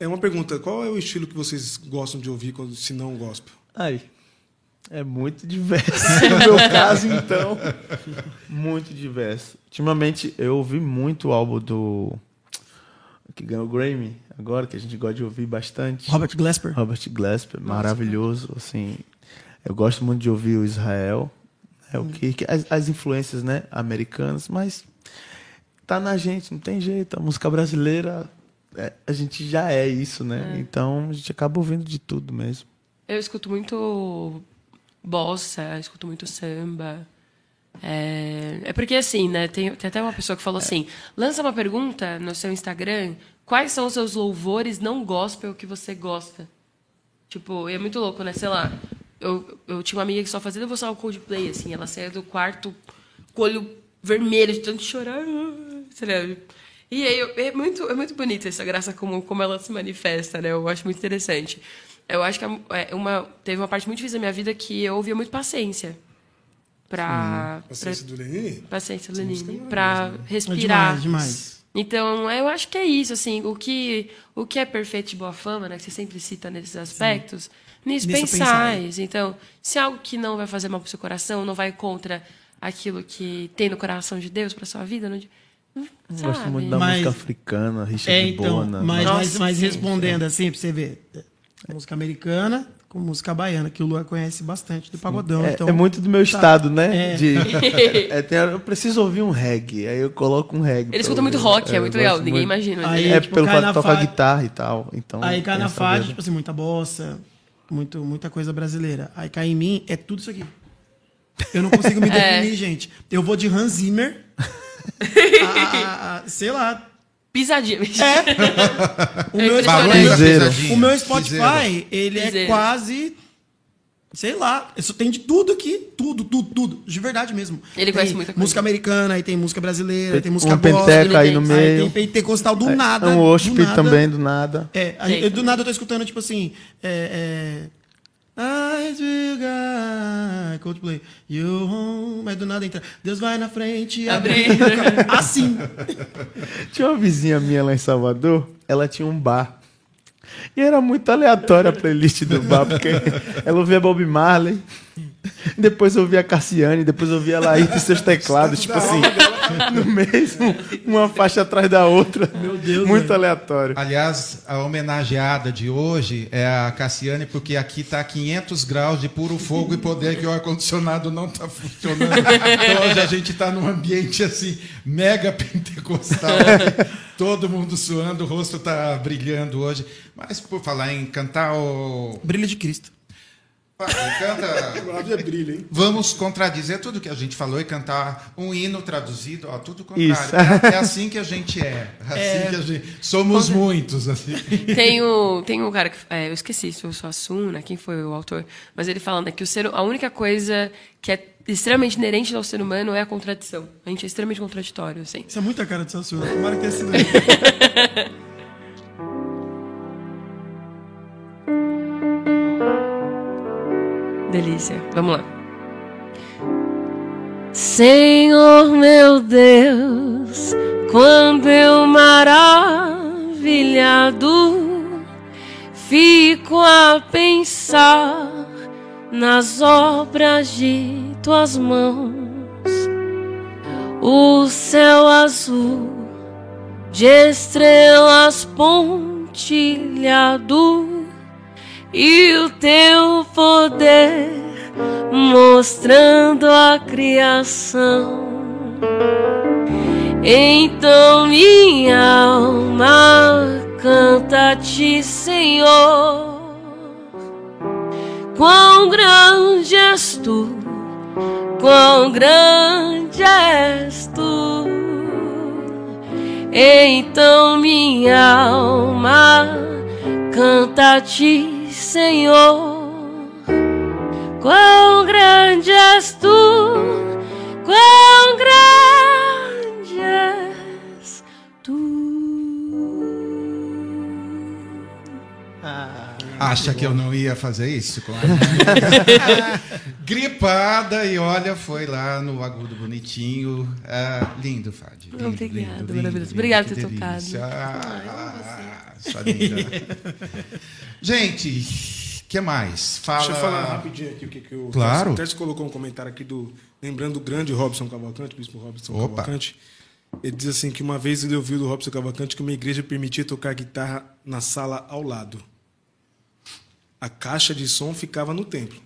É uma pergunta, qual é o estilo que vocês gostam de ouvir, quando, se não gospel? Aí. É muito diverso. No meu caso, então. Muito diverso. Ultimamente, eu ouvi muito o álbum do. Que ganhou o Grammy, agora, que a gente gosta de ouvir bastante. Robert Glasper. Robert Glasper, maravilhoso. Assim, eu gosto muito de ouvir o Israel, é o que as, as influências, né, americanas, mas tá na gente, não tem jeito. A música brasileira, é, a gente já é isso, né? Então a gente acaba ouvindo de tudo mesmo. Eu escuto muito bossa, escuto muito samba. É, é porque assim, né? Tem, tem até uma pessoa que falou assim: lança uma pergunta no seu Instagram. Quais são os seus louvores não gospel que você gosta? Tipo, e é muito louco, né? Sei lá. Eu, eu tinha uma amiga que só fazia devoção ao Coldplay, assim. Ela saía do quarto com o olho vermelho, de tanto chorar. lá. E aí, eu- é muito, é muito bonita essa graça como, como ela se manifesta, né? Eu acho muito interessante. Eu acho que é uma, teve uma parte muito difícil da minha vida que eu ouvia muito paciência. Pra, Paciência pra, do Lenine? paciência, música Lenine. é Pra né? respirar. demais, demais. Então, eu acho que é isso, assim, o que, o que é perfeito de boa fama, né, que você sempre cita nesses aspectos, nisso Nisso pensais. Então, se é algo que não vai fazer mal pro seu coração, não vai contra aquilo que tem no coração de Deus para sua vida, não, sabe? Gosto muito da Mas- música africana, Richard É, então, Bona. mas, Nossa, mas, mas sim. respondendo assim, pra você ver. é, Música americana com música baiana, que o Luan conhece bastante do pagodão. É, então, é muito do meu tá. estado, né? É. De, é, tem- eu preciso ouvir um reggae, aí eu coloco um reggae. Ele escuta muito rock, é, eu muito legal, ninguém muito. imagina. Aí, né? É tipo, pelo fato de tocar guitarra e tal. Então, Aí cai na faixa, tipo assim, muita bossa, muito, muita coisa brasileira. Aí cai em mim, é tudo isso aqui. Eu não consigo me É. definir, gente. Eu vou de Hans Zimmer. a- a- a- sei lá. Pisadinha. É. O meu, pisadinha. o meu. Spotify, ele é Piseiro. quase. Sei lá, isso tem de tudo aqui. Tudo, tudo, tudo. De verdade mesmo. Ele Tem conhece muita coisa. Música americana, aí tem música brasileira, Tem tem música penteca aí no Aí meio. Aí tem pentecostal do É, nada. Um nada. também, do nada. É, a Tem gente- do nada eu tô escutando, tipo assim. É. é I will guide, Coldplay, you home, mas do nada entra. Deus vai na frente, abre. Abrir. Assim. Tinha uma vizinha minha lá em Salvador, ela tinha um bar. E era muito aleatória a playlist do bar, porque ela ouvia Bob Marley, depois ouvia Cassiane, depois ouvia Laís e seus teclados, tipo assim, no mesmo, uma faixa atrás da outra. Meu Deus, Muito velho. aleatório. Aliás, a homenageada de hoje é a Cassiane, porque aqui está 500 graus de puro fogo e poder que o ar-condicionado não está funcionando. Então hoje a gente está num ambiente assim, mega pentecostal. Todo mundo suando, o rosto está brilhando hoje. Mas por falar em cantar o. Brilho de Cristo. Canta. É brilho, hein? Vamos contradizer tudo que a gente falou e cantar um hino traduzido, ó, tudo contrário. Isso. É, é assim que a gente é. é assim que a gente. Somos muitos, assim. Tem um, tem um cara que. é, eu esqueci se foi o Suassuna, quem foi o autor, mas ele falando que o ser, a única coisa que é extremamente inerente ao ser humano é a contradição. A gente é extremamente contraditório, assim. Isso é muita cara de Sassuna. Tomara que tenha sido. Delícia. Vamos lá. Senhor meu Deus, quando eu maravilhado fico a pensar nas obras de tuas mãos, o céu azul de estrelas pontilhado e o teu poder mostrando a criação. Então minha alma canta-te, Senhor. Quão grande és tu, quão grande és tu. Então minha alma canta-te, Senhor. Quão grande és tu, quão grande és tu. Acha que eu não ia fazer isso ela? Gripada e olha, foi lá no agudo bonitinho. Ah, lindo, Fadi. Lindo, Obrigada, lindo, maravilhoso. lindo, Obrigada que por ter delícia. tocado. Ah, sua linda. Gente, que mais? Fala. Deixa eu falar rapidinho aqui o que, que o Claro. O Terce colocou um comentário aqui do. Lembrando o grande Robson Cavalcante, bispo Robson Opa. Cavalcante. Ele diz assim que uma vez ele ouviu do Robson Cavalcante que uma igreja permitia tocar guitarra na sala ao lado. A caixa de som ficava no templo.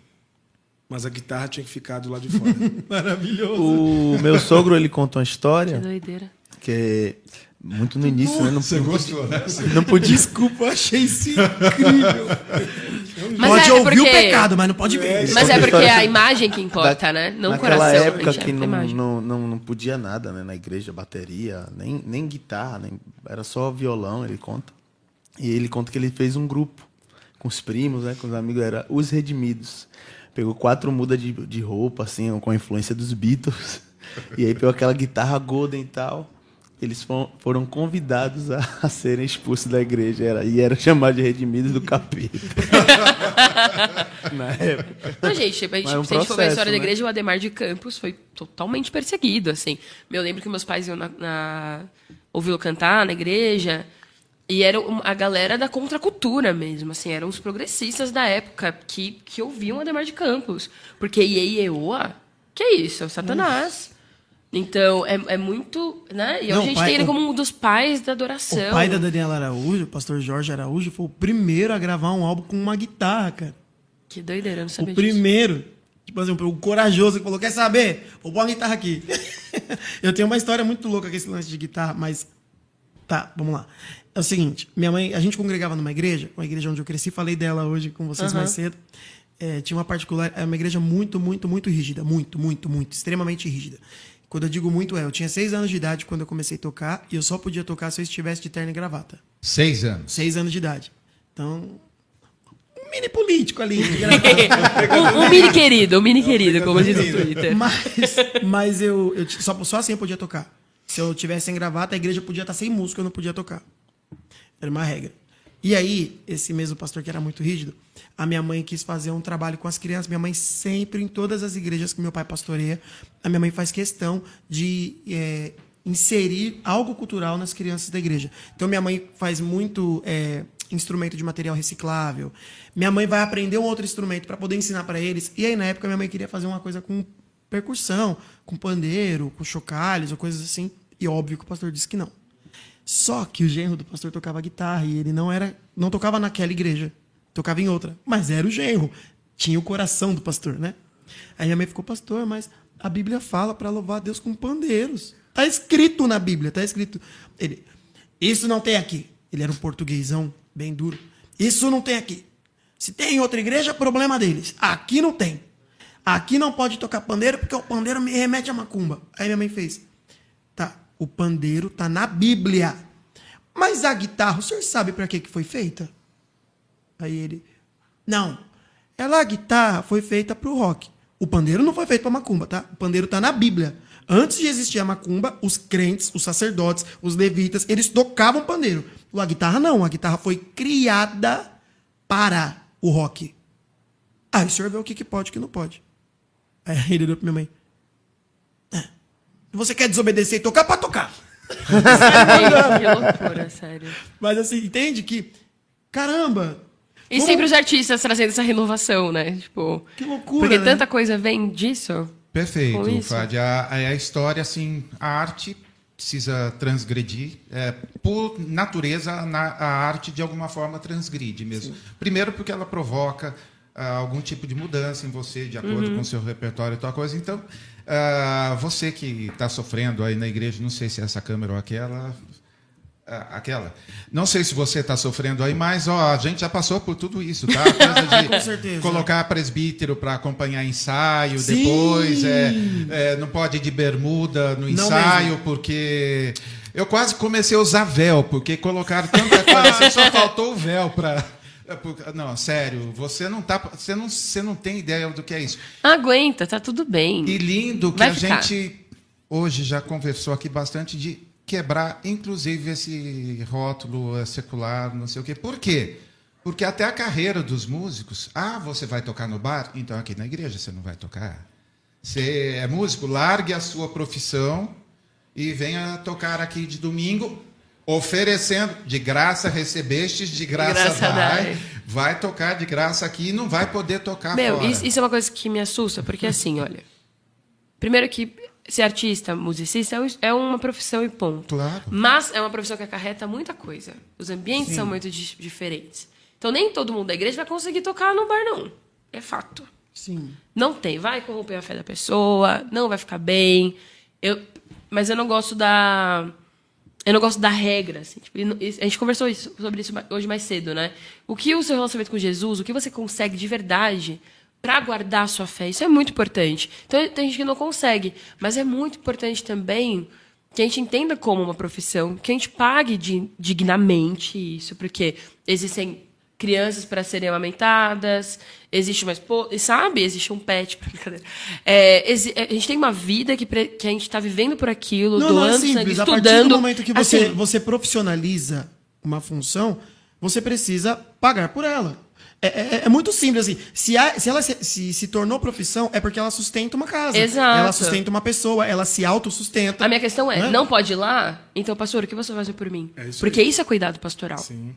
Mas a guitarra tinha que ficar do lado de fora. Maravilhoso. O meu sogro, ele conta uma Que história doideira. que é muito no início, né? Não, Você gostou, né? não podia Desculpa, eu achei isso incrível. Mas pode é ouvir porque- o pecado, mas não pode ver. Mas é porque é a imagem que importa, né? Não o Naquela coração. época que é a não, não, não, não podia nada né, na igreja, bateria, nem, nem guitarra, nem, era só violão, ele conta. E ele conta que ele fez um grupo com os primos, né, com os amigos, era Os Redimidos. Pegou quatro mudas de, de roupa, assim, com a influência dos Beatles. E aí pegou aquela guitarra golden e tal. Eles foram, foram convidados a, a serem expulsos da igreja. Era, e eram chamados de Redimidos do capeta. na época. Não, gente, a gente, Mas é um se a gente for ver a processo, história da né? igreja, o Ademar de Campos foi totalmente perseguido, assim. Eu lembro que meus pais iam na, na, ouvi-lo cantar na igreja, e era a galera da contracultura mesmo, assim, eram os progressistas da época que, que ouviam o Ademar de Campos. Porque Ieieoa, que é isso? É o Satanás. Então, é, é muito, né? E Não, a gente pai- tem ele o- como um dos pais da adoração. O pai da Daniela Araújo, o pastor Jorge Araújo, foi o primeiro a gravar um álbum com uma guitarra, cara. Que doideira, não O sabia disso. primeiro. Tipo assim, o corajoso que falou: quer saber? Vou pôr uma guitarra aqui. eu tenho uma história muito louca com esse lance de guitarra, mas. Tá, vamos lá. É o seguinte: minha mãe, a gente congregava numa igreja, uma igreja onde eu cresci, falei dela hoje com vocês Aham. mais cedo. É, tinha uma particular, é uma igreja muito, muito, muito rígida. Muito, muito, muito. Extremamente rígida. Quando eu digo muito, é, eu tinha seis anos de idade quando eu comecei a tocar, e eu só podia tocar se eu estivesse de terno e gravata. Seis anos. Seis anos de idade. Então, um mini político ali. um, um mini querido, um mini querido, como diz no Twitter. Mas, mas eu, eu só, só assim eu podia tocar. Se eu tivesse sem gravata, a igreja podia estar sem música, eu não podia tocar. Era uma regra. E aí, esse mesmo pastor que era muito rígido, a minha mãe quis fazer um trabalho com as crianças. Minha mãe sempre, em todas as igrejas que meu pai pastoreia, a minha mãe faz questão de é, inserir algo cultural nas crianças da igreja. Então, minha mãe faz muito é, instrumento de material reciclável. Minha mãe vai aprender um outro instrumento para poder ensinar para eles. E aí, na época, minha mãe queria fazer uma coisa com percussão, com pandeiro, com chocalhos ou coisas assim. E óbvio que o pastor disse que não. Só que o genro do pastor tocava guitarra e ele não era, não tocava naquela igreja, tocava em outra, mas era o genro, tinha o coração do pastor, né? Aí minha mãe ficou pastor, mas a Bíblia fala para louvar a Deus com pandeiros. Tá escrito na Bíblia, tá escrito. Ele, isso não tem aqui. Ele era um portuguesão bem duro. Isso não tem aqui. Se tem em outra igreja, problema deles. Aqui não tem. Aqui não pode tocar pandeiro porque o pandeiro me remete a macumba. Aí minha mãe fez. O pandeiro tá na Bíblia. Mas a guitarra, o senhor sabe para que que foi feita? Aí ele, não. Ela a guitarra foi feita para o rock. O pandeiro não foi feito para macumba, tá? O pandeiro tá na Bíblia. Antes de existir a macumba, os crentes, os sacerdotes, os levitas, eles tocavam pandeiro. A guitarra não, a guitarra foi criada para o rock. Aí o senhor vê o que, que pode e o que não pode. Aí ele olhou pra minha mãe. "É, Você quer desobedecer e tocar pra tocar. Gente, que loucura, sério. Mas assim, entende que. Caramba! E Como- sempre os artistas trazendo essa renovação, né? Tipo, Que loucura, porque né? tanta coisa vem disso. Perfeito. Fádia. A, a história, assim, a arte precisa transgredir. É, por natureza, na- a arte, de alguma forma, transgride mesmo. Primeiro porque ela provoca ah, algum tipo de mudança em você, de acordo com o seu repertório e tal coisa. Então, ah, você que está sofrendo aí na igreja, não sei se é essa câmera ou aquela... ah, Aquela. Não sei se você está sofrendo aí, mas ó, a gente já passou por tudo isso, tá? Coisa de Com certeza. colocar presbítero para acompanhar ensaio, Sim. depois é, é, não pode ir de bermuda no ensaio, porque eu quase comecei a usar véu, porque colocaram tanta coisa, assim, só faltou o véu para não, sério, você não tá, você não, você não tem ideia do que é isso. Aguenta, tá tudo bem. E lindo que Vai a ficar. gente hoje já conversou aqui bastante de quebrar, inclusive, esse rótulo eh, secular, não sei o quê. Por quê? Porque até a carreira dos músicos, ah, você vai tocar no bar? Então aqui na igreja você não vai tocar. Você é músico, largue a sua profissão e venha tocar aqui de domingo, oferecendo de graça recebestes, de graça, graça vai. dai. Vai tocar de graça aqui e não vai poder tocar Meu, fora. isso, é uma coisa que me assusta, porque assim, olha. Primeiro que ser artista, musicista, é é uma profissão e ponto. Claro. Mas é uma profissão que acarreta muita coisa. Os ambientes são muito di- diferentes. Então nem todo mundo da igreja vai conseguir tocar no bar, não. É fato. Sim. Não tem. Vai corromper a fé da pessoa, não vai ficar bem. Eu, mas eu não gosto da. Eu não gosto da regra. Assim, tipo, a gente conversou sobre isso hoje mais cedo, né? O que o seu relacionamento com Jesus, o que você consegue de verdade para guardar a sua fé, isso é muito importante. Então tem gente que não consegue, mas é muito importante também que a gente entenda como uma profissão, que a gente pague di- dignamente isso, porque existem crianças para serem amamentadas, existe uma esposa, sabe? Existe um pet. brincadeira. É, exi- a gente tem uma vida que, que a gente está vivendo por aquilo, Não, não é doando sangue, simples. A partir estudando. do momento que você, Assim, você profissionaliza uma função, você precisa pagar por ela. É, é- é muito simples assim. Se, a- se ela se, se, se tornou profissão, é porque ela sustenta uma casa. Exato. Ela sustenta uma pessoa, ela se autossustenta. a minha questão é, Né? não pode ir lá? Então, pastor, o que você vai fazer por mim? É isso Porque isso é cuidado pastoral. Sim.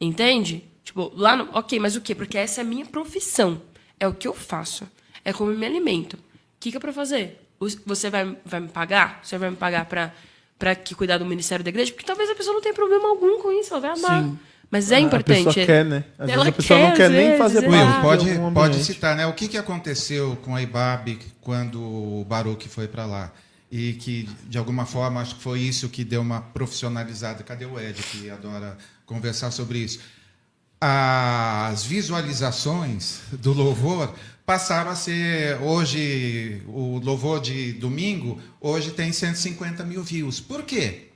Entende? Tipo, lá no. Ok, mas o quê? Porque essa é a minha profissão. É o que eu faço. É como eu me alimento. O que, que é pra fazer? Você vai, vai me pagar? Você vai me pagar pra, pra que cuidar do ministério da igreja? Porque talvez a pessoa não tenha problema algum com isso, ela vai amar. Sim. Mas é A importante. pessoa quer, né? Às Ela vezes a pessoa quer, não quer nem vezes, fazer. Will, parte de pode, pode citar, né? O que, que aconteceu com a Ibabe quando o Baruch foi para lá? E que, de alguma forma, acho que foi isso que deu uma profissionalizada. Cadê o Ed, que adora conversar sobre isso? As visualizações do louvor passaram a ser, hoje, o louvor de domingo, hoje tem 150 mil views. Por quê?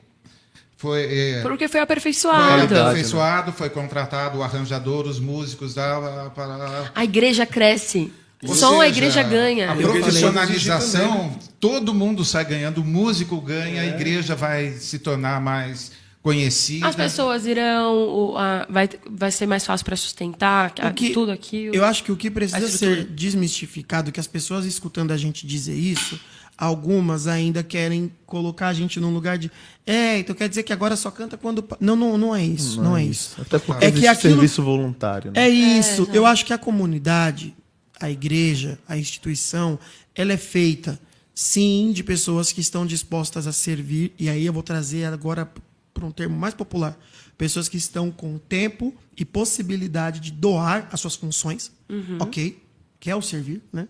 Foi, é, Porque foi foi aperfeiçoado. Qualidade, aperfeiçoado, foi contratado o arranjador, os músicos da, para A igreja cresce. ou Só a seja, igreja ganha. A profissionalização, todo mundo sai ganhando, o músico ganha, a igreja vai se tornar mais conhecida. As pessoas irão. o- a- vai, vai ser mais fácil para sustentar a- que- tudo aquilo. Eu acho que o que precisa ser desmistificado, que as pessoas escutando a gente dizer isso, algumas ainda querem colocar a gente num lugar de. É, então quer dizer que agora só canta quando. pa-" Não, não, não é isso. Não, é isso. Até porque É é que aquilo- serviço voluntário, né? É isso. Eu acho que a comunidade, a igreja, a instituição, ela é feita, sim, de pessoas que estão dispostas a servir. E aí eu vou trazer agora para um termo mais popular: pessoas que estão com tempo e possibilidade de doar as suas funções, ok? Que é o servir, né?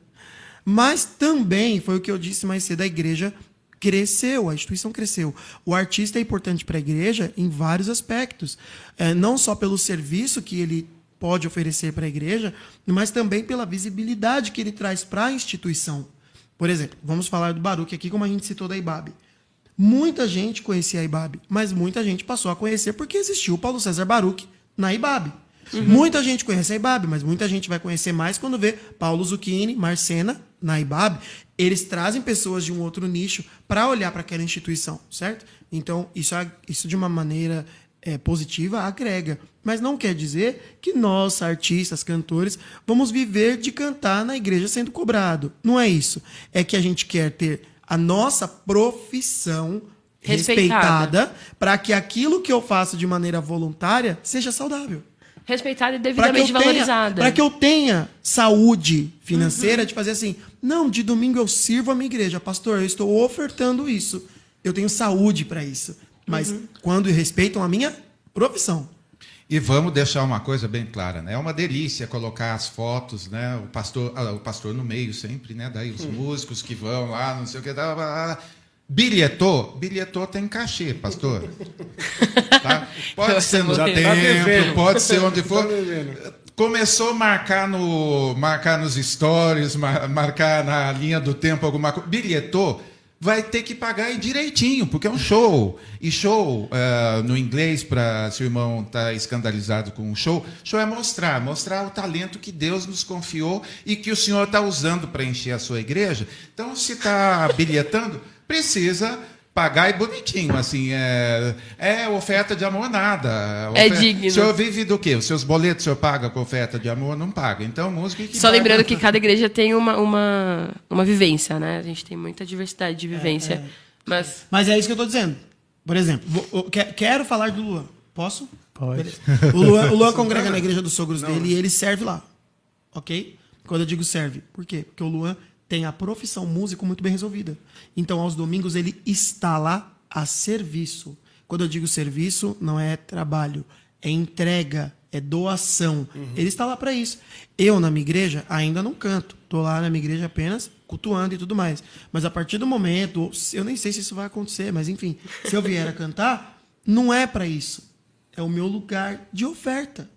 Mas também, foi o que eu disse mais cedo, a igreja cresceu, a instituição cresceu. O artista é importante para a igreja em vários aspectos. É, não só pelo serviço que ele pode oferecer para a igreja, mas também pela visibilidade que ele traz para a instituição. Por exemplo, vamos falar do Baruch aqui, como a gente citou da IBAB. Muita gente conhecia a IBAB, mas muita gente passou a conhecer porque existiu o Paulo César Baruch na IBAB. Muita gente conhece a IBAB, mas muita gente vai conhecer mais quando vê Paulo Zucchini, Marcena na IBAB. Eles trazem pessoas de um outro nicho para olhar para aquela instituição, certo? Então, isso, é- isso de uma maneira é, positiva agrega. Mas não quer dizer que nós, artistas, cantores, vamos viver de cantar na igreja sendo cobrado. Não é isso. É que a gente quer ter a nossa profissão Respeitada. respeitada para que aquilo que eu faço de maneira voluntária seja saudável. Respeitada e Para devidamente valorizada. pra que eu tenha saúde financeira de fazer assim, não, de domingo eu sirvo a minha igreja, pastor, eu estou ofertando isso. Eu tenho saúde para isso. Mas quando respeitam a minha profissão. E vamos deixar uma coisa bem clara, né? É uma delícia colocar as fotos, né? O pastor, ah, o pastor no meio sempre, né? Daí os músicos que vão lá, não sei o que, tá, tá, tá. bilhetou, bilhetou tem cachê, pastor. Tá? Pode ser no Já tempo, tá pode ser onde for. Tá. Começou a marcar no, marcar nos stories, mar- marcar na linha do tempo alguma coisa. Bilhetou, vai ter que pagar direitinho, porque é um show. E show, eh, no inglês, para se o irmão está escandalizado com o show, show é mostrar, mostrar o talento que Deus nos confiou e que o Senhor está usando para encher a sua igreja. Então, se está bilhetando, precisa pagar e bonitinho, assim, é, é oferta de amor nada. É Ofer- digno. O senhor vive do quê? Os seus boletos o senhor paga com oferta de amor? Não paga. Então, música que Só paga- lembrando que cada igreja tem uma, uma, uma vivência, né? A gente tem muita diversidade de vivência. Mas Mas é isso que eu tô dizendo. Por exemplo, vou- quero falar do Luan. Posso? Pode. O Luan, o Luan congrega na igreja dos sogros dele e ele serve lá. Ok? Quando eu digo serve. Por quê? Porque o Luan tem a profissão músico muito bem resolvida. Então, aos domingos, ele está lá a serviço. Quando eu digo serviço, não é trabalho, é entrega, é doação. Ele está lá para isso. Eu, na minha igreja, ainda não canto. Estou lá na minha igreja apenas cultuando e tudo mais. Mas a partir do momento, eu nem sei se isso vai acontecer, mas enfim, se eu vier a cantar, não é para isso. É o meu lugar de oferta.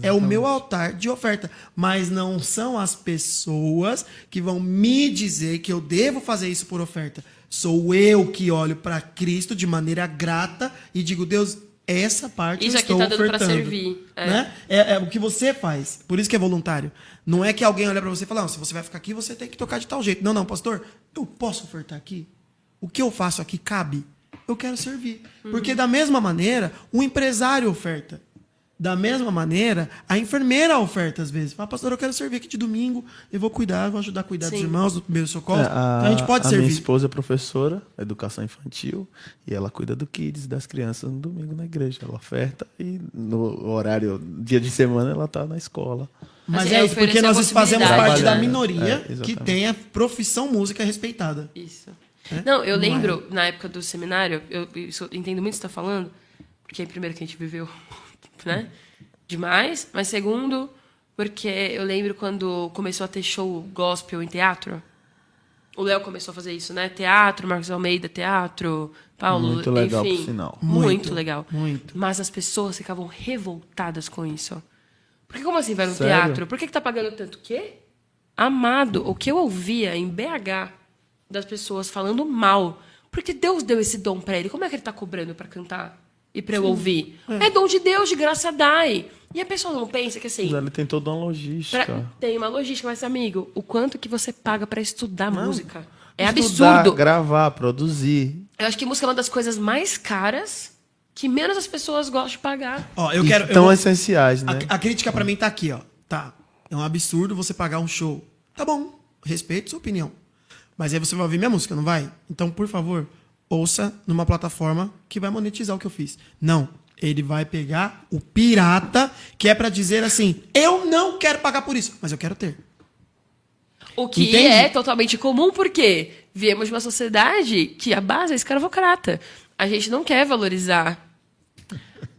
É o meu altar de oferta. Mas não são as pessoas que vão me dizer que eu devo fazer isso por oferta. Sou eu que olho para Cristo de maneira grata e digo, Deus, essa parte Isso eu aqui estou tá dando pra ofertando. servir, é. Né? É, é o que você faz. Por isso que é voluntário. Não é que alguém olha para você e fala, não, se você vai ficar aqui, você tem que tocar de tal jeito. Não, não, pastor, eu posso ofertar aqui? O que eu faço aqui cabe? Eu quero servir. Porque da mesma maneira, o empresário oferta. Da mesma maneira, a enfermeira oferta às vezes. Fala, pastor, eu quero servir aqui de domingo, eu vou cuidar, eu vou ajudar a cuidar dos Sim. irmãos, do primeiro socorro. É, então a gente pode a servir. minha esposa é professora, educação infantil, e ela cuida do kids, das crianças no domingo na igreja. Ela oferta e no horário, dia de semana, ela tá na escola. Mas Assim, é é isso, porque nós a fazemos parte da né? minoria É, que tem a profissão música respeitada. Isso. É? Não, eu Não é. lembro, na época do seminário, eu, eu entendo muito o que você está falando, porque primeiro que a gente viveu, né? Demais, mas segundo, porque eu lembro quando começou a ter show gospel em teatro. O Léo começou a fazer isso, né? Teatro, Marcos Almeida, teatro, Paulo, Muito legal, enfim. por sinal. Muito, Muito, legal. muito. Mas as pessoas ficavam revoltadas com isso. Porque como assim vai no Sério? teatro? Por que, que tá pagando tanto? O quê? Amado, o que eu ouvia em BH das pessoas falando mal. Porque Deus deu esse dom pra ele. Como é que ele tá cobrando pra cantar? E pra eu ouvir? É. dom de Deus, de graça dai. E a pessoa não pensa que assim. Mas ele tem toda uma logística. pra- tem uma logística, mas amigo, o quanto que você paga pra estudar música? É Estudar, absurdo. gravar, produzir. Eu acho que música é uma das coisas mais caras que menos as pessoas gostam de pagar. Ó, eu quero. eu tão vou- essenciais, né? a, a crítica pra mim tá aqui, ó. Tá. É um absurdo você pagar um show. Tá bom. Respeito sua opinião. Mas aí você vai ouvir minha música, não vai? Então, por favor, ouça numa plataforma que vai monetizar o que eu fiz. Não. Ele vai pegar o pirata, que é pra dizer assim: eu não quero pagar por isso, mas eu quero ter. O que Entende? é totalmente comum, porque viemos de uma sociedade que a base é escravocrata. A gente não quer valorizar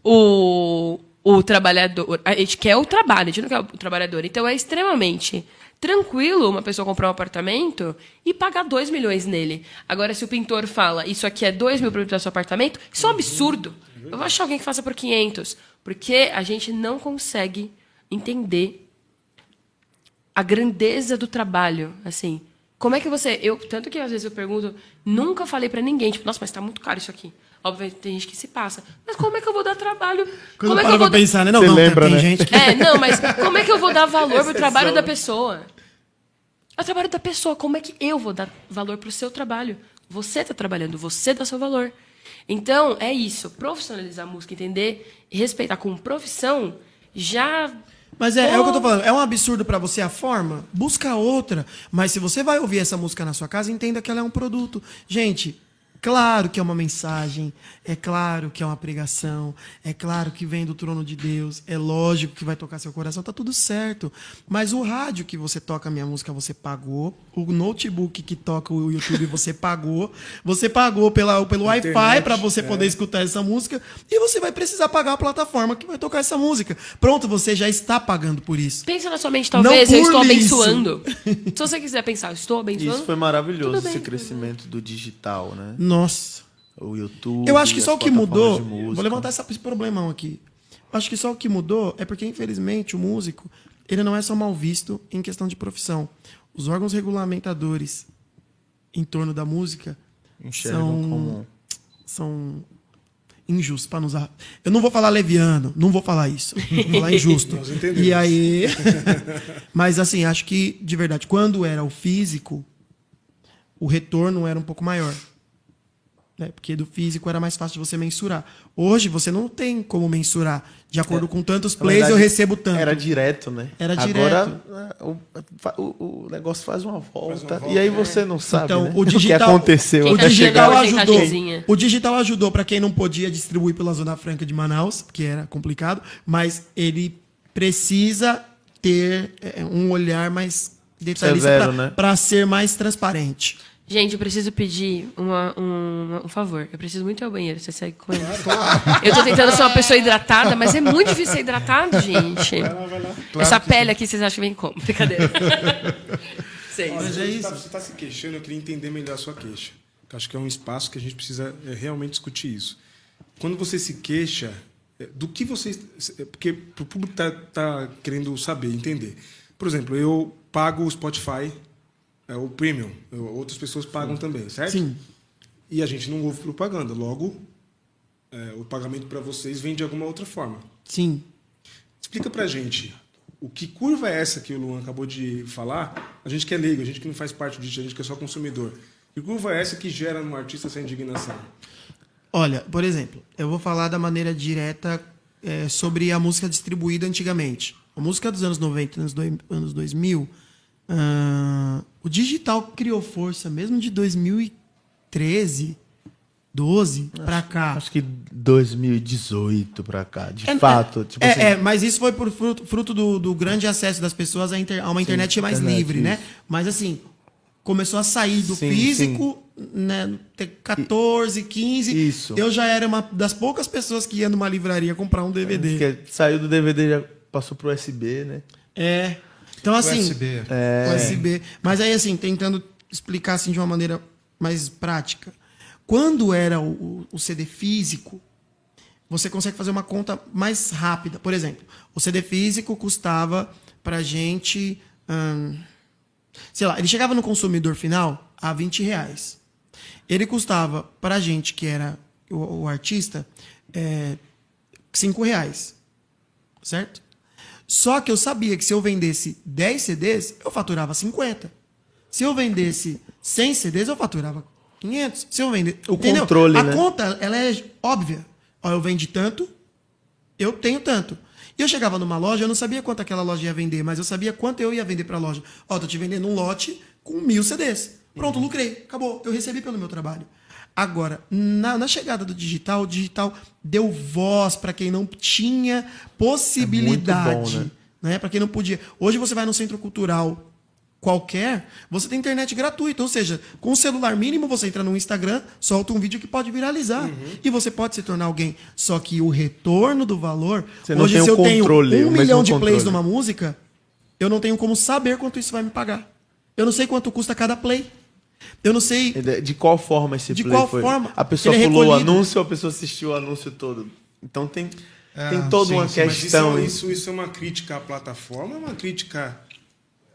o, o trabalhador. A gente quer o trabalho, a gente não quer o trabalhador. Então é extremamente tranquilo uma pessoa comprar um apartamento e pagar 2 milhões nele. Agora, se o pintor fala, isso aqui é 2 mil para o seu apartamento, isso é um absurdo. Eu vou achar alguém que faça por 500. Porque a gente não consegue entender a grandeza do trabalho, assim. Como é que você, eu tanto que às vezes eu pergunto, nunca falei pra ninguém, tipo, nossa, mas tá muito caro isso aqui. Obviamente tem gente que se passa. Mas como é que eu vou dar trabalho? Quando como é que para eu vou pra pensar, né? Não, Você não, lembra, tem né? gente que. É, não, mas como é que eu vou dar valor pro trabalho da pessoa? É o trabalho da pessoa. Como é que eu vou dar valor pro seu trabalho? Você tá trabalhando, você dá seu valor. Então, é isso. Profissionalizar a música, entender e respeitar como profissão, já. Mas é, é o que eu tô falando. É um absurdo pra você a forma? Busca outra. Mas se você vai ouvir essa música na sua casa, entenda que ela é um produto. Gente, claro que é uma mensagem. É claro que é uma pregação. É claro que vem do trono de Deus. É lógico que vai tocar seu coração. Tá tudo certo. Mas o rádio que você toca a minha música, você pagou. O notebook que toca o YouTube, você pagou. Você pagou pela, pelo Wi-Fi pra você é. poder escutar essa música. E você vai precisar pagar a plataforma que vai tocar essa música. Pronto, você já está pagando por isso. Pensa na sua mente, talvez eu estou isso. abençoando. Se você quiser pensar, eu estou abençoando. Isso foi maravilhoso, esse crescimento do digital, né? Nossa. O YouTube. Eu acho que só o que mudou. Vou levantar esse problemão aqui. Eu acho que só o que mudou é porque, infelizmente, o músico ele não é só mal visto em questão de profissão. Os órgãos regulamentadores em torno da música Enxergam são, como- são injustos para nos. usar. Eu não vou falar leviano, não vou falar isso. Vou falar injusto. Nós entendemos. e aí. Mas assim, acho que, de verdade, quando era o físico, o retorno era um pouco maior. Né? Porque do físico era mais fácil de você mensurar. Hoje você não tem como mensurar. De acordo com tantos plays, eu verdade, recebo tanto. Era direto, né? Era Agora é, o, o- o negócio faz uma volta. volta, e aí você não sabe Então, né? o digital, que aconteceu o digital ajudou. O digital ajudou para quem não podia distribuir pela Zona Franca de Manaus, que era complicado, mas ele precisa ter é, um olhar mais detalhista Severo, né? para ser mais transparente. Gente, eu preciso pedir uma- um, um favor. Eu preciso muito ir ao banheiro. Você segue com ele? Eu tô tentando ser uma pessoa hidratada, mas é muito difícil ser hidratado, gente. Essa pele aqui, vocês acham que vem como? Brincadeira. Sei. Olha, Mas você é está isso. você tá se queixando, eu queria entender melhor a sua queixa. Eu acho que é um espaço que a gente precisa é, realmente discutir isso. Quando você se queixa, é, do que você. Porque o público está tá querendo saber, entender. Por exemplo, eu pago o Spotify, é, o Premium, eu- outras pessoas pagam também, certo? Sim. E a gente não ouve propaganda. Logo, é, o pagamento para vocês vem de alguma outra forma. Sim. Explica pra gente o que curva é essa que o Luan acabou de falar? A gente que é leigo, a gente que não faz parte disso, a gente que é só consumidor. Que curva é essa que gera no artista essa indignação? Olha, por exemplo, eu vou falar da maneira direta é, sobre a música distribuída antigamente. A música dos anos 90 anos, anos 2000, ah, o digital criou força mesmo de 2013, 12 pra cá. Acho que 2018 pra cá, de É, fato. tipo é, assim, é, mas isso foi por fruto, fruto do, do grande acesso das pessoas à inter- a uma internet mais internet, livre, né? isso. Mas assim, começou a sair do Sim, físico, né? Ter 14, 15. Isso. Eu já era uma das poucas pessoas que ia numa livraria comprar um DVD. que saiu do DVD já passou pro USB, né? É. Então, assim. USB. É. USB. Mas aí, assim, tentando explicar assim, de uma maneira mais prática. Quando era o, o- CD físico, você consegue fazer uma conta mais rápida. Por exemplo, o CD físico custava pra gente. hum, sei lá, ele chegava no consumidor final a 20 reais. Ele custava pra gente, que era o, o artista, é, 5 reais. Certo? Só que eu sabia que se eu vendesse 10 CDs, eu faturava 50. Se eu vendesse 100 CDs, eu faturava 500. Se eu vender, O controle, A né? conta, ela é óbvia. Ó, eu vendi tanto, eu tenho tanto. E eu chegava numa loja, eu não sabia quanto aquela loja ia vender, mas eu sabia quanto eu ia vender para a loja. Ó, tô te vendendo um lote com mil CDs. Pronto, lucrei, acabou. Eu recebi pelo meu trabalho. Agora, na, na chegada do digital, o digital deu voz para quem não tinha possibilidade, É bom, né? Para quem não podia. Hoje você vai no centro cultural qualquer, você tem internet gratuita, ou seja, com um celular mínimo você entra no Instagram, solta um vídeo que pode viralizar Uhum. e você pode se tornar alguém. Só que o retorno do valor, Você hoje se o eu controle, tenho o um milhão de controle. plays numa música, eu não tenho como saber quanto isso vai me pagar. Eu não sei quanto custa cada play. Eu não sei. De qual forma esse De play qual foi? forma? A pessoa é pulou o anúncio ou a pessoa assistiu o anúncio todo? Então tem, É, tem toda sim, uma sim, mas questão. Isso, isso, isso é uma crítica à plataforma ou é uma crítica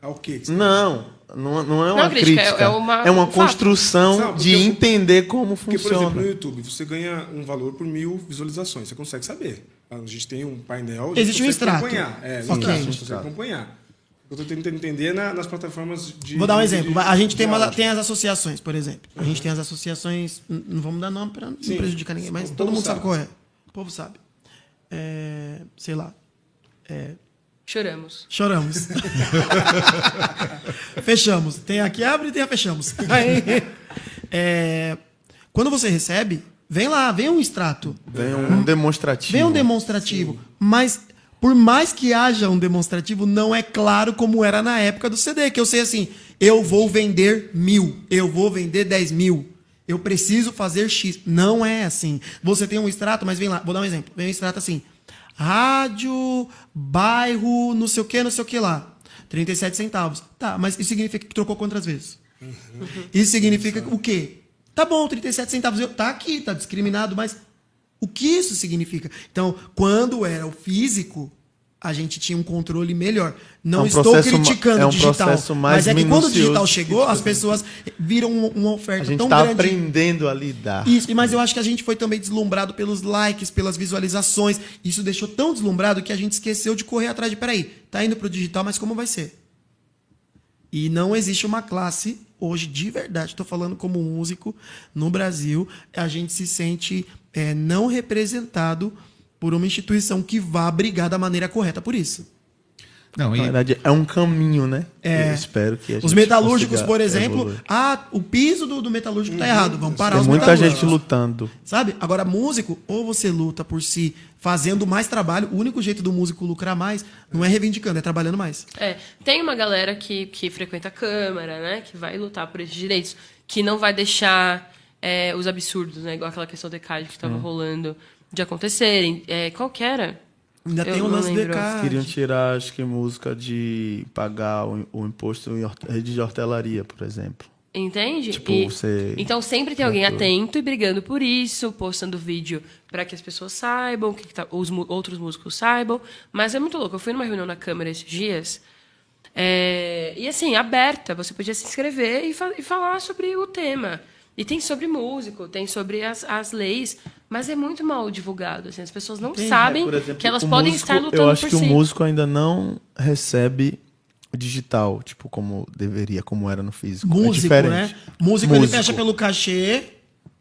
ao quê? Não, não, não é uma crítica, crítica. é- é uma- é uma um construção Não, de eu- entender como Porque, por funciona. exemplo, no YouTube, você ganha um valor por mil visualizações. Você consegue saber. A gente tem um painel. a gente Existe um consegue extrato. acompanhar. É, Ok. extrato, a gente consegue acompanhar. Eu tô tentando entender na- nas plataformas de. Vou dar um de- exemplo. de- A gente tem, uma- tem as associações, por exemplo. A gente tem as associações. Não vamos dar nome para não Sim. prejudicar ninguém, mas O todo mundo sabe sabe. qual é. O povo sabe. É, sei lá. Choramos. Choramos. fechamos. Tem a que abre e tem a fechamos. Aí, é, quando você recebe, vem lá, vem um extrato. Vem um demonstrativo. Vem um demonstrativo. Mas, por mais que haja um demonstrativo, não é claro como era na época do CD. Que eu sei assim, eu vou vender mil, eu vou vender 10 mil. Eu preciso fazer X. Não é assim. Você tem um extrato, mas vem lá, vou dar um exemplo. Vem um extrato assim. Rádio, bairro, não sei o que, não sei o que lá. 37 centavos. Tá, mas isso significa que trocou quantas vezes? Isso significa o quê? Tá bom, 37 centavos. eu- Tá aqui, tá discriminado, mas o que isso significa? Então, quando era o físico, a gente tinha um controle melhor. Não É um estou criticando é um o digital. Mas é que quando o digital chegou, as pessoas viram uma, oferta A gente tão tá grande. aprendendo a lidar. Isso, mas eu acho que a gente foi também deslumbrado pelos likes, pelas visualizações. Isso deixou tão deslumbrado que a gente esqueceu de correr atrás de, peraí, tá indo pro digital, mas como vai ser? E não existe uma classe hoje, de verdade, estou falando como músico, no Brasil, a gente se sente é, não representado por uma instituição que vá brigar da maneira correta por isso. Não, Na e, verdade, é um caminho, né? É. Eu espero que a Os metalúrgicos, por exemplo, evoluir. ah, o piso do, do metalúrgico tá errado, vamos parar Tem os muita metalúrgicos. gente lutando. Sabe? Agora, músico, ou você luta por si fazendo mais trabalho, o único jeito do músico lucrar mais não é reivindicando, é trabalhando mais. É, tem uma galera que, que frequenta a Câmara, né? Que vai lutar por esses direitos, que não vai deixar é, os absurdos, né? Igual aquela questão do ECAD que estava rolando de acontecerem. É, qual que era? Ainda Eu tem o não lance lembro. ECAD. Queriam tirar, acho que, música de pagar o, o imposto em rede de hortelaria, por exemplo. Entende? Tipo, E- você- Então sempre tem alguém atento e brigando por isso, postando vídeo para que as pessoas saibam, que que tá- os outros músicos saibam. Mas é muito louco. Eu fui numa reunião na Câmara esses dias. é, e assim, aberta, você podia se inscrever e, fa- e falar sobre o tema. E tem sobre músico, tem sobre as, as leis, mas é muito mal divulgado. Assim, as pessoas não sabem É, por exemplo, que elas podem músico- estar lutando Eu acho por que si. o músico ainda não recebe digital, tipo, como deveria, como era no físico. é Músico, diferente. né? Músico, ele Músico. fecha pelo cachê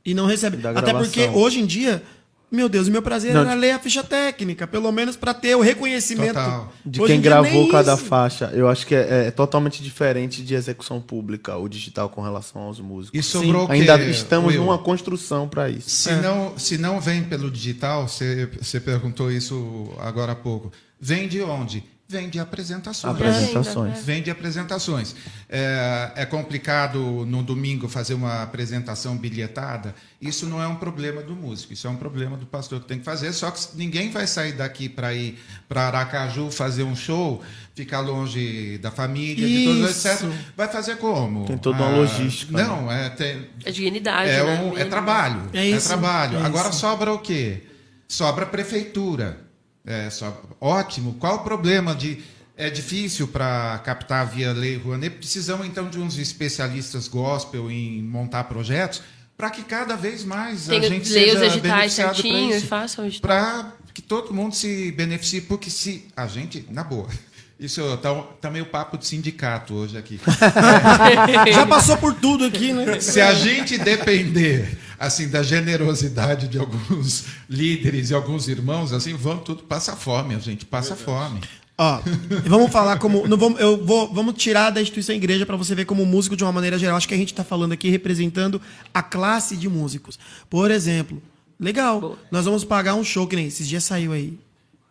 e não recebe. Até porque hoje em dia, meu Deus, o meu prazer Não, era de- ler a ficha técnica, pelo menos para ter o reconhecimento. Total. De Hoje quem gravou cada isso. faixa, eu acho que é, é totalmente diferente de execução pública, o digital com relação aos músicos. e sobrou o quê, Ainda estamos Will? numa construção para isso. Se, não, se não vem pelo digital, você, você perguntou isso agora há pouco. Vem de onde? Vem de apresentações. Apresentações. Vem de apresentações. É, é complicado no domingo fazer uma apresentação bilhetada. Isso não é um problema do músico, isso é um problema do pastor que tem que fazer. Só que ninguém vai sair daqui para ir para Aracaju fazer um show, ficar longe da família, de todos, Isso. etc. Vai fazer como? Tem toda uma Ah, logística, Não, é, tem, É dignidade, é, né? um- é trabalho. É É, isso, trabalho. é Agora isso. sobra o quê? Sobra a prefeitura. É, só- ótimo. Qual o problema de. É difícil para captar via Lei Rouanet. Precisamos, então, de uns especialistas gospel em montar projetos para que cada vez mais Tem, a gente leia os seja editais beneficiado pra certinho e isso. façam o edital. Para que todo mundo se beneficie. Porque se a gente, na boa, isso tá, tá meio papo de sindicato hoje aqui. Já passou por tudo aqui, né? Se a gente depender assim da generosidade de alguns líderes e alguns irmãos, assim, vamos tudo passa fome, a gente passa fome. Ó, vamos falar como. Não vamos, eu vou, vamos tirar da instituição igreja para você ver como músico de uma maneira geral. Acho que a gente está falando aqui representando a classe de músicos. Por exemplo, legal. Boa. Nós vamos pagar um show que nem esses dias saiu aí.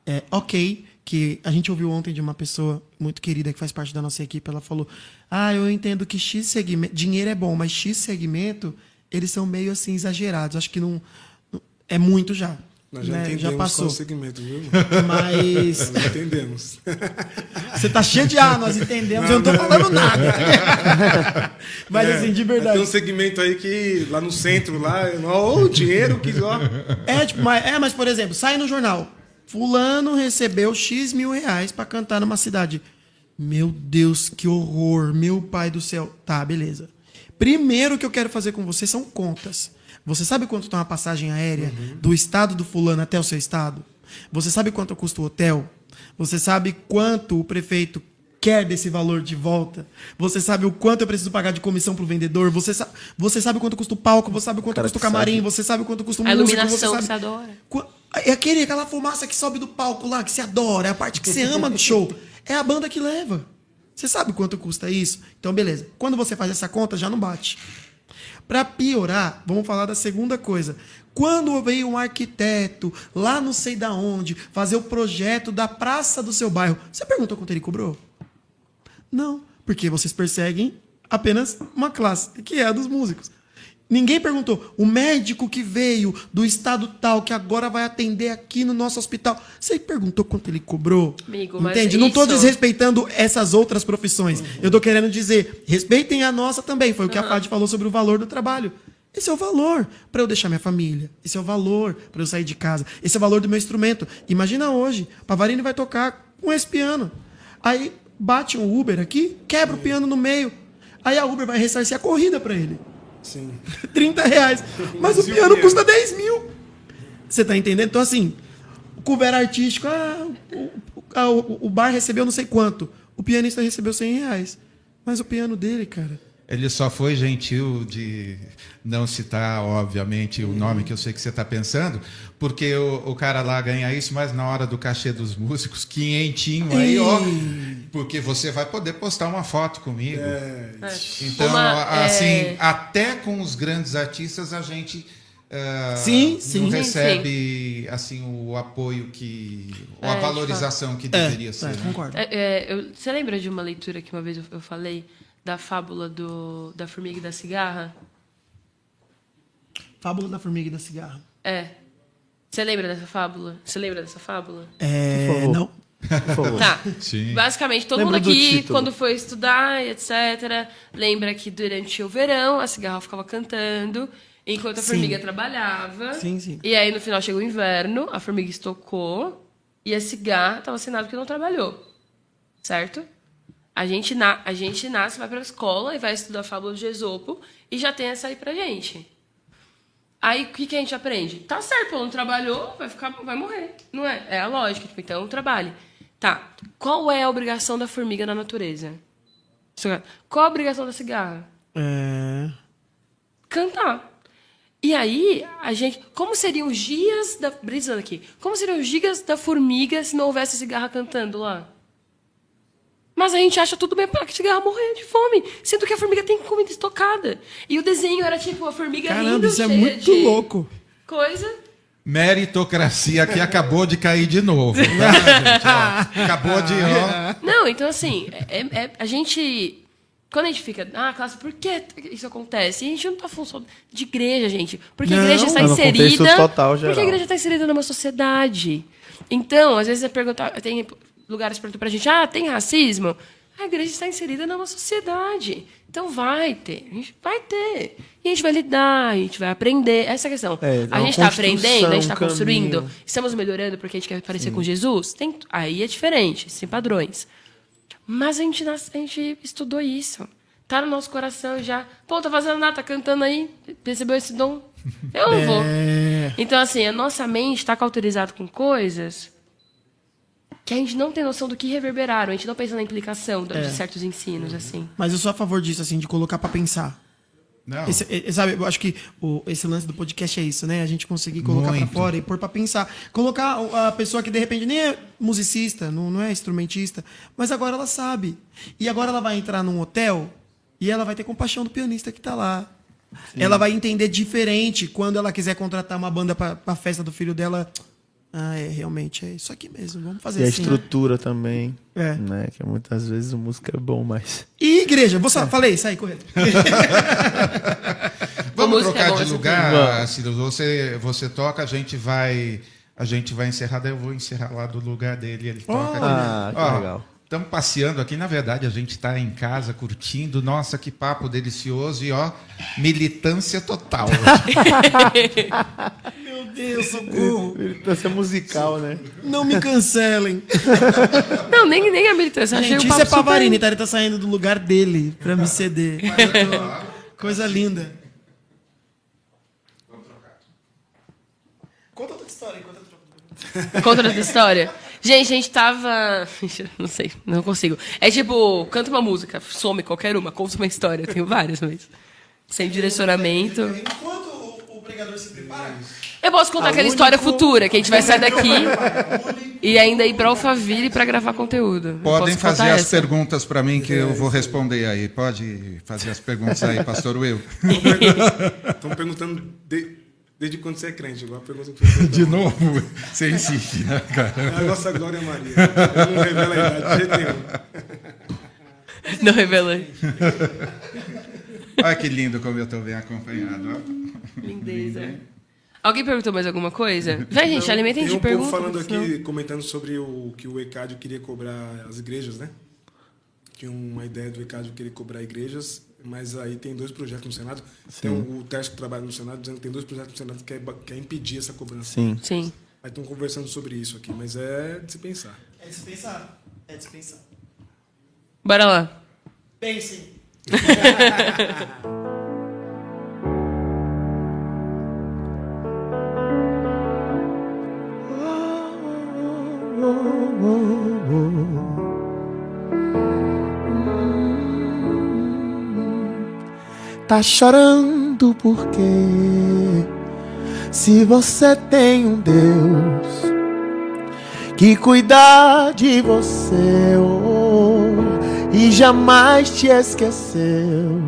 É ok, que a gente ouviu ontem de uma pessoa muito querida que faz parte da nossa equipe. Ela falou: Ah, eu entendo que X segmento. Dinheiro é bom, mas X segmento, eles são meio assim exagerados. Acho que não. não- É muito já. Nós já né? entendemos já qual passou. o segmento, viu? Mas. Nós entendemos. Você tá cheio de ah, nós entendemos, eu não tô falando nada. Mas assim, de Tem um verdade. segmento aí que lá no centro, lá, ó, o dinheiro que ó. É, tipo, mas, é, mas por exemplo, sai no jornal. Fulano recebeu X mil reais pra cantar numa cidade. Meu Deus, que horror, meu pai do céu. Tá, beleza. Primeiro que eu quero fazer com você são contas. Você sabe quanto tá uma passagem aérea do estado do fulano até o seu estado? Você sabe quanto custa o hotel? Você sabe quanto o prefeito quer desse valor de volta. Você sabe o quanto eu preciso pagar de comissão pro vendedor. Você, sa você sabe quanto custa o palco, você sabe quanto Cara custa o camarim, sabe. você sabe quanto custa o A músico, você iluminação sabe... que você adora. É aquele, aquela fumaça que sobe do palco lá, que você adora, é a parte que você ama do show. É a banda que leva. Você sabe quanto custa isso? Então, beleza. Quando você faz essa conta, já não bate. Para piorar, vamos falar da segunda coisa. Quando veio um arquiteto lá não sei da onde fazer o projeto da praça do seu bairro, você perguntou quanto ele cobrou? Não, porque vocês perseguem apenas uma classe, que é a dos músicos. Ninguém perguntou. O médico que veio do estado tal, que agora vai atender aqui no nosso hospital, você perguntou quanto ele cobrou? Amigo, Entende? Não estou desrespeitando essas outras profissões. Eu estou querendo dizer, respeitem a nossa também. Foi o que a Fad falou sobre o valor do trabalho. Esse é o valor para eu deixar minha família. Esse é o valor para eu sair de casa. Esse é o valor do meu instrumento. Imagina hoje, Pavarini vai tocar com esse piano. Aí bate um Uber aqui, quebra o piano no meio. Aí a Uber vai ressarcir a corrida para ele. Sim. 30 reais. Mas o piano piano? custa 10 mil. Você tá entendendo? Então, assim, o cover artístico, ah, o, o- ah, o- o bar recebeu não sei quanto. O pianista recebeu 100 reais. Mas o piano dele, cara. Ele só foi gentil de não citar, obviamente, o nome que eu sei que você está pensando, porque o, o cara lá ganha isso, mas na hora do cachê dos músicos, quinhentinho aí, ó, porque você vai poder postar uma foto comigo. Então, Uma, assim, é, até com os grandes artistas a gente ah, Sim, sim. não Sim, recebe assim o apoio que, ou a É, de valorização que deveria ser. É, né? concordo. É, é, eu- você lembra de uma leitura que uma vez eu, eu falei da fábula do, da formiga e da cigarra? Fábula da formiga e da cigarra. É. Você lembra dessa fábula? Você lembra dessa fábula? É, Por favor. não. Por favor. Tá. Sim. Basicamente, todo Lembra mundo do aqui, quando foi estudar, etc., lembra que durante o verão a cigarra ficava cantando enquanto a Sim. formiga trabalhava. Sim, sim. E aí, no final, chegou o inverno, a formiga estocou e a cigarra estava assinado que não trabalhou. Certo? A gente, na, a gente nasce, vai para a escola e vai estudar a fábula de Esopo e já tem essa aí pra gente. Aí, o que, que a gente aprende? Tá certo, pô, não trabalhou, vai, ficar, vai morrer. Não é? É a lógica. Tipo, então, trabalhe. Tá. Qual é a obrigação da formiga na natureza? Qual a obrigação da cigarra? É... Cantar. E aí, a gente. Como seriam os dias da. Brisando aqui. Como seriam os dias da formiga se não houvesse cigarra cantando lá? Mas a gente acha tudo bem para que a cigarra morrer de fome. Sendo que a formiga tem comida estocada. E o desenho era tipo a formiga Caramba, rindo, isso é muito de louco. Coisa. Meritocracia que acabou de cair de novo. Tá, gente? Ó, acabou de. Ó, Não, então assim, é, é- a gente. Quando a gente fica, ah, classe, por que isso acontece? E a gente não tá falando só de igreja, gente. Porque a Não, igreja está é inserida. total, porque a igreja está inserida numa sociedade. Então, às vezes você pergunta, tem lugares perguntam pra gente, ah, tem racismo? A igreja está inserida numa sociedade. Então vai ter, a gente vai ter. E a gente vai lidar, a gente vai aprender. Essa é a questão. É, é a gente está aprendendo, a gente está construindo. caminho. Estamos melhorando porque a gente quer parecer com Jesus? Tem, aí é diferente, sem padrões. Mas a gente, a gente estudou isso. Tá no nosso coração já. Pô, tá fazendo nada, tá cantando aí. Percebeu esse dom? Eu não vou. É... Então, assim, a nossa mente está cauterizada com coisas que a gente não tem noção do que reverberaram. A gente não pensa na implicação de É. certos ensinos, assim. Mas eu sou a favor disso, assim, de colocar pra pensar. não. Esse, é- sabe, eu acho que o- esse lance do podcast é isso, né? A gente conseguir colocar pra Muito. fora e pôr pra pensar. Colocar a pessoa que de repente nem é musicista, não, não é instrumentista, mas agora ela sabe. E agora ela vai entrar num hotel e ela vai ter compaixão do pianista que tá lá. Ela vai entender diferente quando ela quiser contratar uma banda pra, pra festa do filho dela. Ah, é, realmente, é isso aqui mesmo. Vamos fazer E a assim. estrutura também. É. Né? Que muitas vezes o músico é bom, mas. E igreja, vou só, falei, sai, correto. Vamos música é trocar boa, de lugar. Ciro. Você, você toca, a gente vai. A gente vai encerrar, daí eu vou encerrar lá do lugar dele. Ele toca. Ah, que legal. Estamos passeando aqui, na verdade, a gente está em casa curtindo. Nossa, que papo delicioso e ó, militância total. Meu Deus, socorro. Militância musical, né? Não me cancelem. Não, nem, nem a militância. Gente, o isso é Pavarini, tá? Ele tá saindo do lugar dele pra me ceder. Coisa linda. Conta outra história enquanto eu troco. Contra essa história. Gente, a gente tava. Não sei, não consigo. É tipo, canta uma música, some qualquer uma, conta uma história. Eu tenho várias, mas. Sem direcionamento. Enquanto pregador se prepara, Eu posso contar aquela história futura, que a gente vai sair daqui e ainda ir pra Alphaville pra gravar conteúdo. Podem fazer as essa. perguntas para mim que eu vou responder aí. Pode fazer as perguntas aí, pastor Will. Estão perguntando de- desde quando você é crente. Igual a pergunta que De novo, você insiste, né, cara? É a nossa Glória Maria. Eu não revela a idade de jeito nenhum. Não revelei. Olha que lindo como eu estou bem acompanhado. Lindeza. Alguém perguntou mais alguma coisa? Vai, gente, Não, alimentem tem de um perguntas. falando senão- aqui, comentando sobre o que o ECAD queria cobrar as igrejas, né? Tinha uma ideia do ECAD querer cobrar igrejas, mas aí tem dois projetos no Senado. Tem o Tércio que trabalha no Senado dizendo que tem dois projetos no Senado que quer, quer impedir essa cobrança. Sim. Sim. Aí estão conversando sobre isso aqui, mas é de se pensar. é dispensar. É dispensar. Bora lá. Pensem. Tá chorando porque se você tem um Deus que cuida de você oh, e jamais te esqueceu.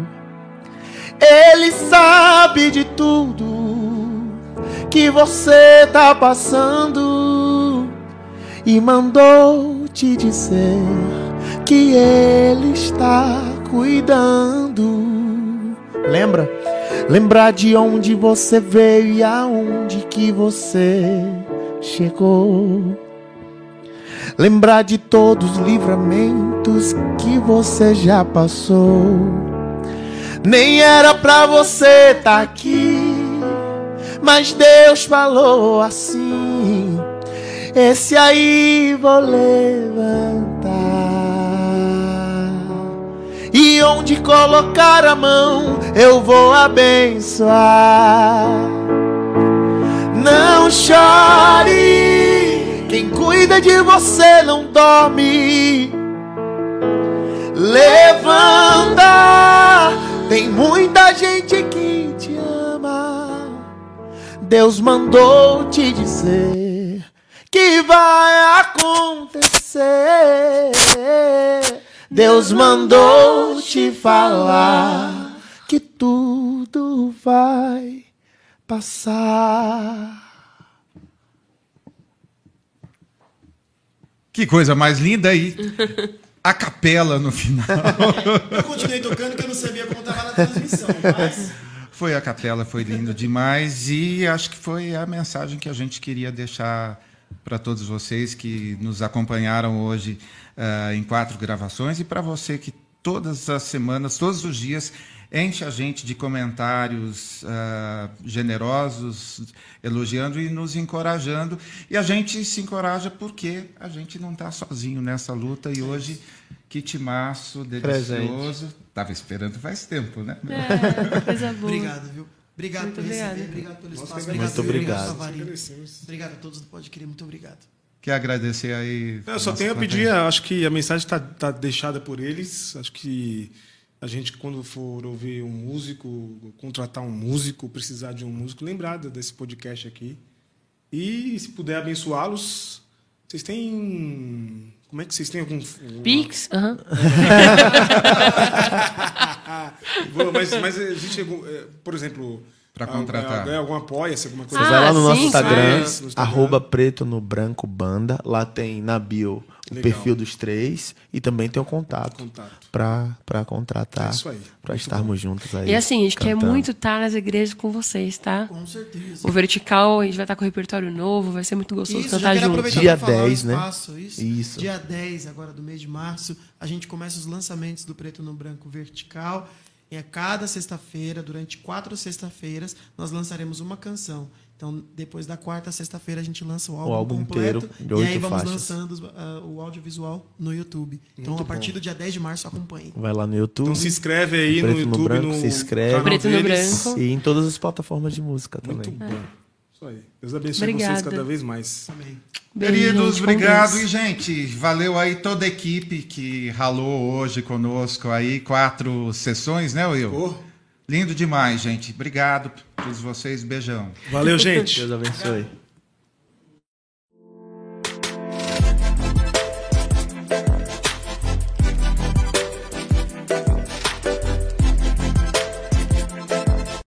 Ele sabe de tudo que você tá passando e mandou te dizer que ele está cuidando. Lembra? Lembrar de onde você veio e aonde que você chegou. Lembrar de todos os livramentos que você já passou. Nem era pra você estar aqui, mas Deus falou assim: Esse aí vou levantar. E onde colocar a mão, eu vou abençoar. Não chore, quem cuida de você não dorme. Levanta, tem muita gente que te ama. Deus mandou te dizer que vai acontecer. Deus mandou te falar que tudo vai passar. Que coisa mais linda aí. A capela no final. Eu continuei tocando que eu não sabia como tava na transmissão, mas. Foi a capela, foi lindo demais e acho que foi a mensagem que a gente queria deixar para todos vocês que nos acompanharam hoje ah, em quatro gravações e para você que todas as semanas, todos os dias enche a gente de comentários ah, generosos, elogiando e nos encorajando. E a gente se encoraja porque a gente não está sozinho nessa luta e hoje que timaço delicioso. Estava esperando faz tempo, né? É, coisa boa. Obrigado, viu? Obrigado Muito por receber, obrigada. obrigado pelo espaço, obrigado, Muito obrigado. varinha. Agradecemos. Obrigado a todos do Pode Querer, muito obrigado. Quer agradecer aí. Eu só tenho a pedir, acho que a mensagem está tá deixada por eles. Acho que a gente, quando for ouvir um músico, contratar um músico, precisar de um músico, lembrar desse podcast aqui. E se puder abençoá-los, vocês têm. Como é que vocês têm algum. Pix? Aham. Boa, mas, mas existe algum. eh, Por exemplo. Pra a- contratar. a- Ganha algum apoia-se, alguma coisa Ah, Você vai lá no nosso sim, Instagram, sim. No Instagram. arroba preto no branco banda. Lá tem na bio o Legal. perfil dos três e também tem o contato Contato. pra contratar. É isso aí. Pra Muito estarmos juntos aí. E assim, a gente quer cantando. muito estar nas igrejas com vocês, tá? Com certeza. O Vertical, a gente vai estar com repertório novo, vai ser muito gostoso Isso, cantar quero junto. aproveitar Dia para falar 10, o né? espaço, isso. Isso. Dia 10, agora do mês de março, a gente começa os lançamentos do Preto no Branco Vertical. E a cada sexta-feira, durante quatro sexta-feiras, nós lançaremos uma canção. Então, depois da quarta sexta-feira, a gente lança o álbum, álbum completo. inteiro, de e aí vamos faixas. lançando ah, o audiovisual no YouTube. Então, Muito a partir bom. do dia 10 de março, acompanhe. Vai lá no YouTube. Então se inscreve aí no no YouTube. Branco, no se inscreve. Preto no. Branco. E em todas as plataformas de música também. Muito bom. Isso aí. Deus abençoe Obrigada. vocês cada vez mais. Amém. Beijo, Queridos, gente, obrigado. Deus. E, gente, valeu aí toda a equipe que ralou hoje conosco aí. Quatro sessões, né, Will? Ô, Lindo demais, gente. Obrigado a todos vocês. Beijão. valeu, gente. Deus abençoe.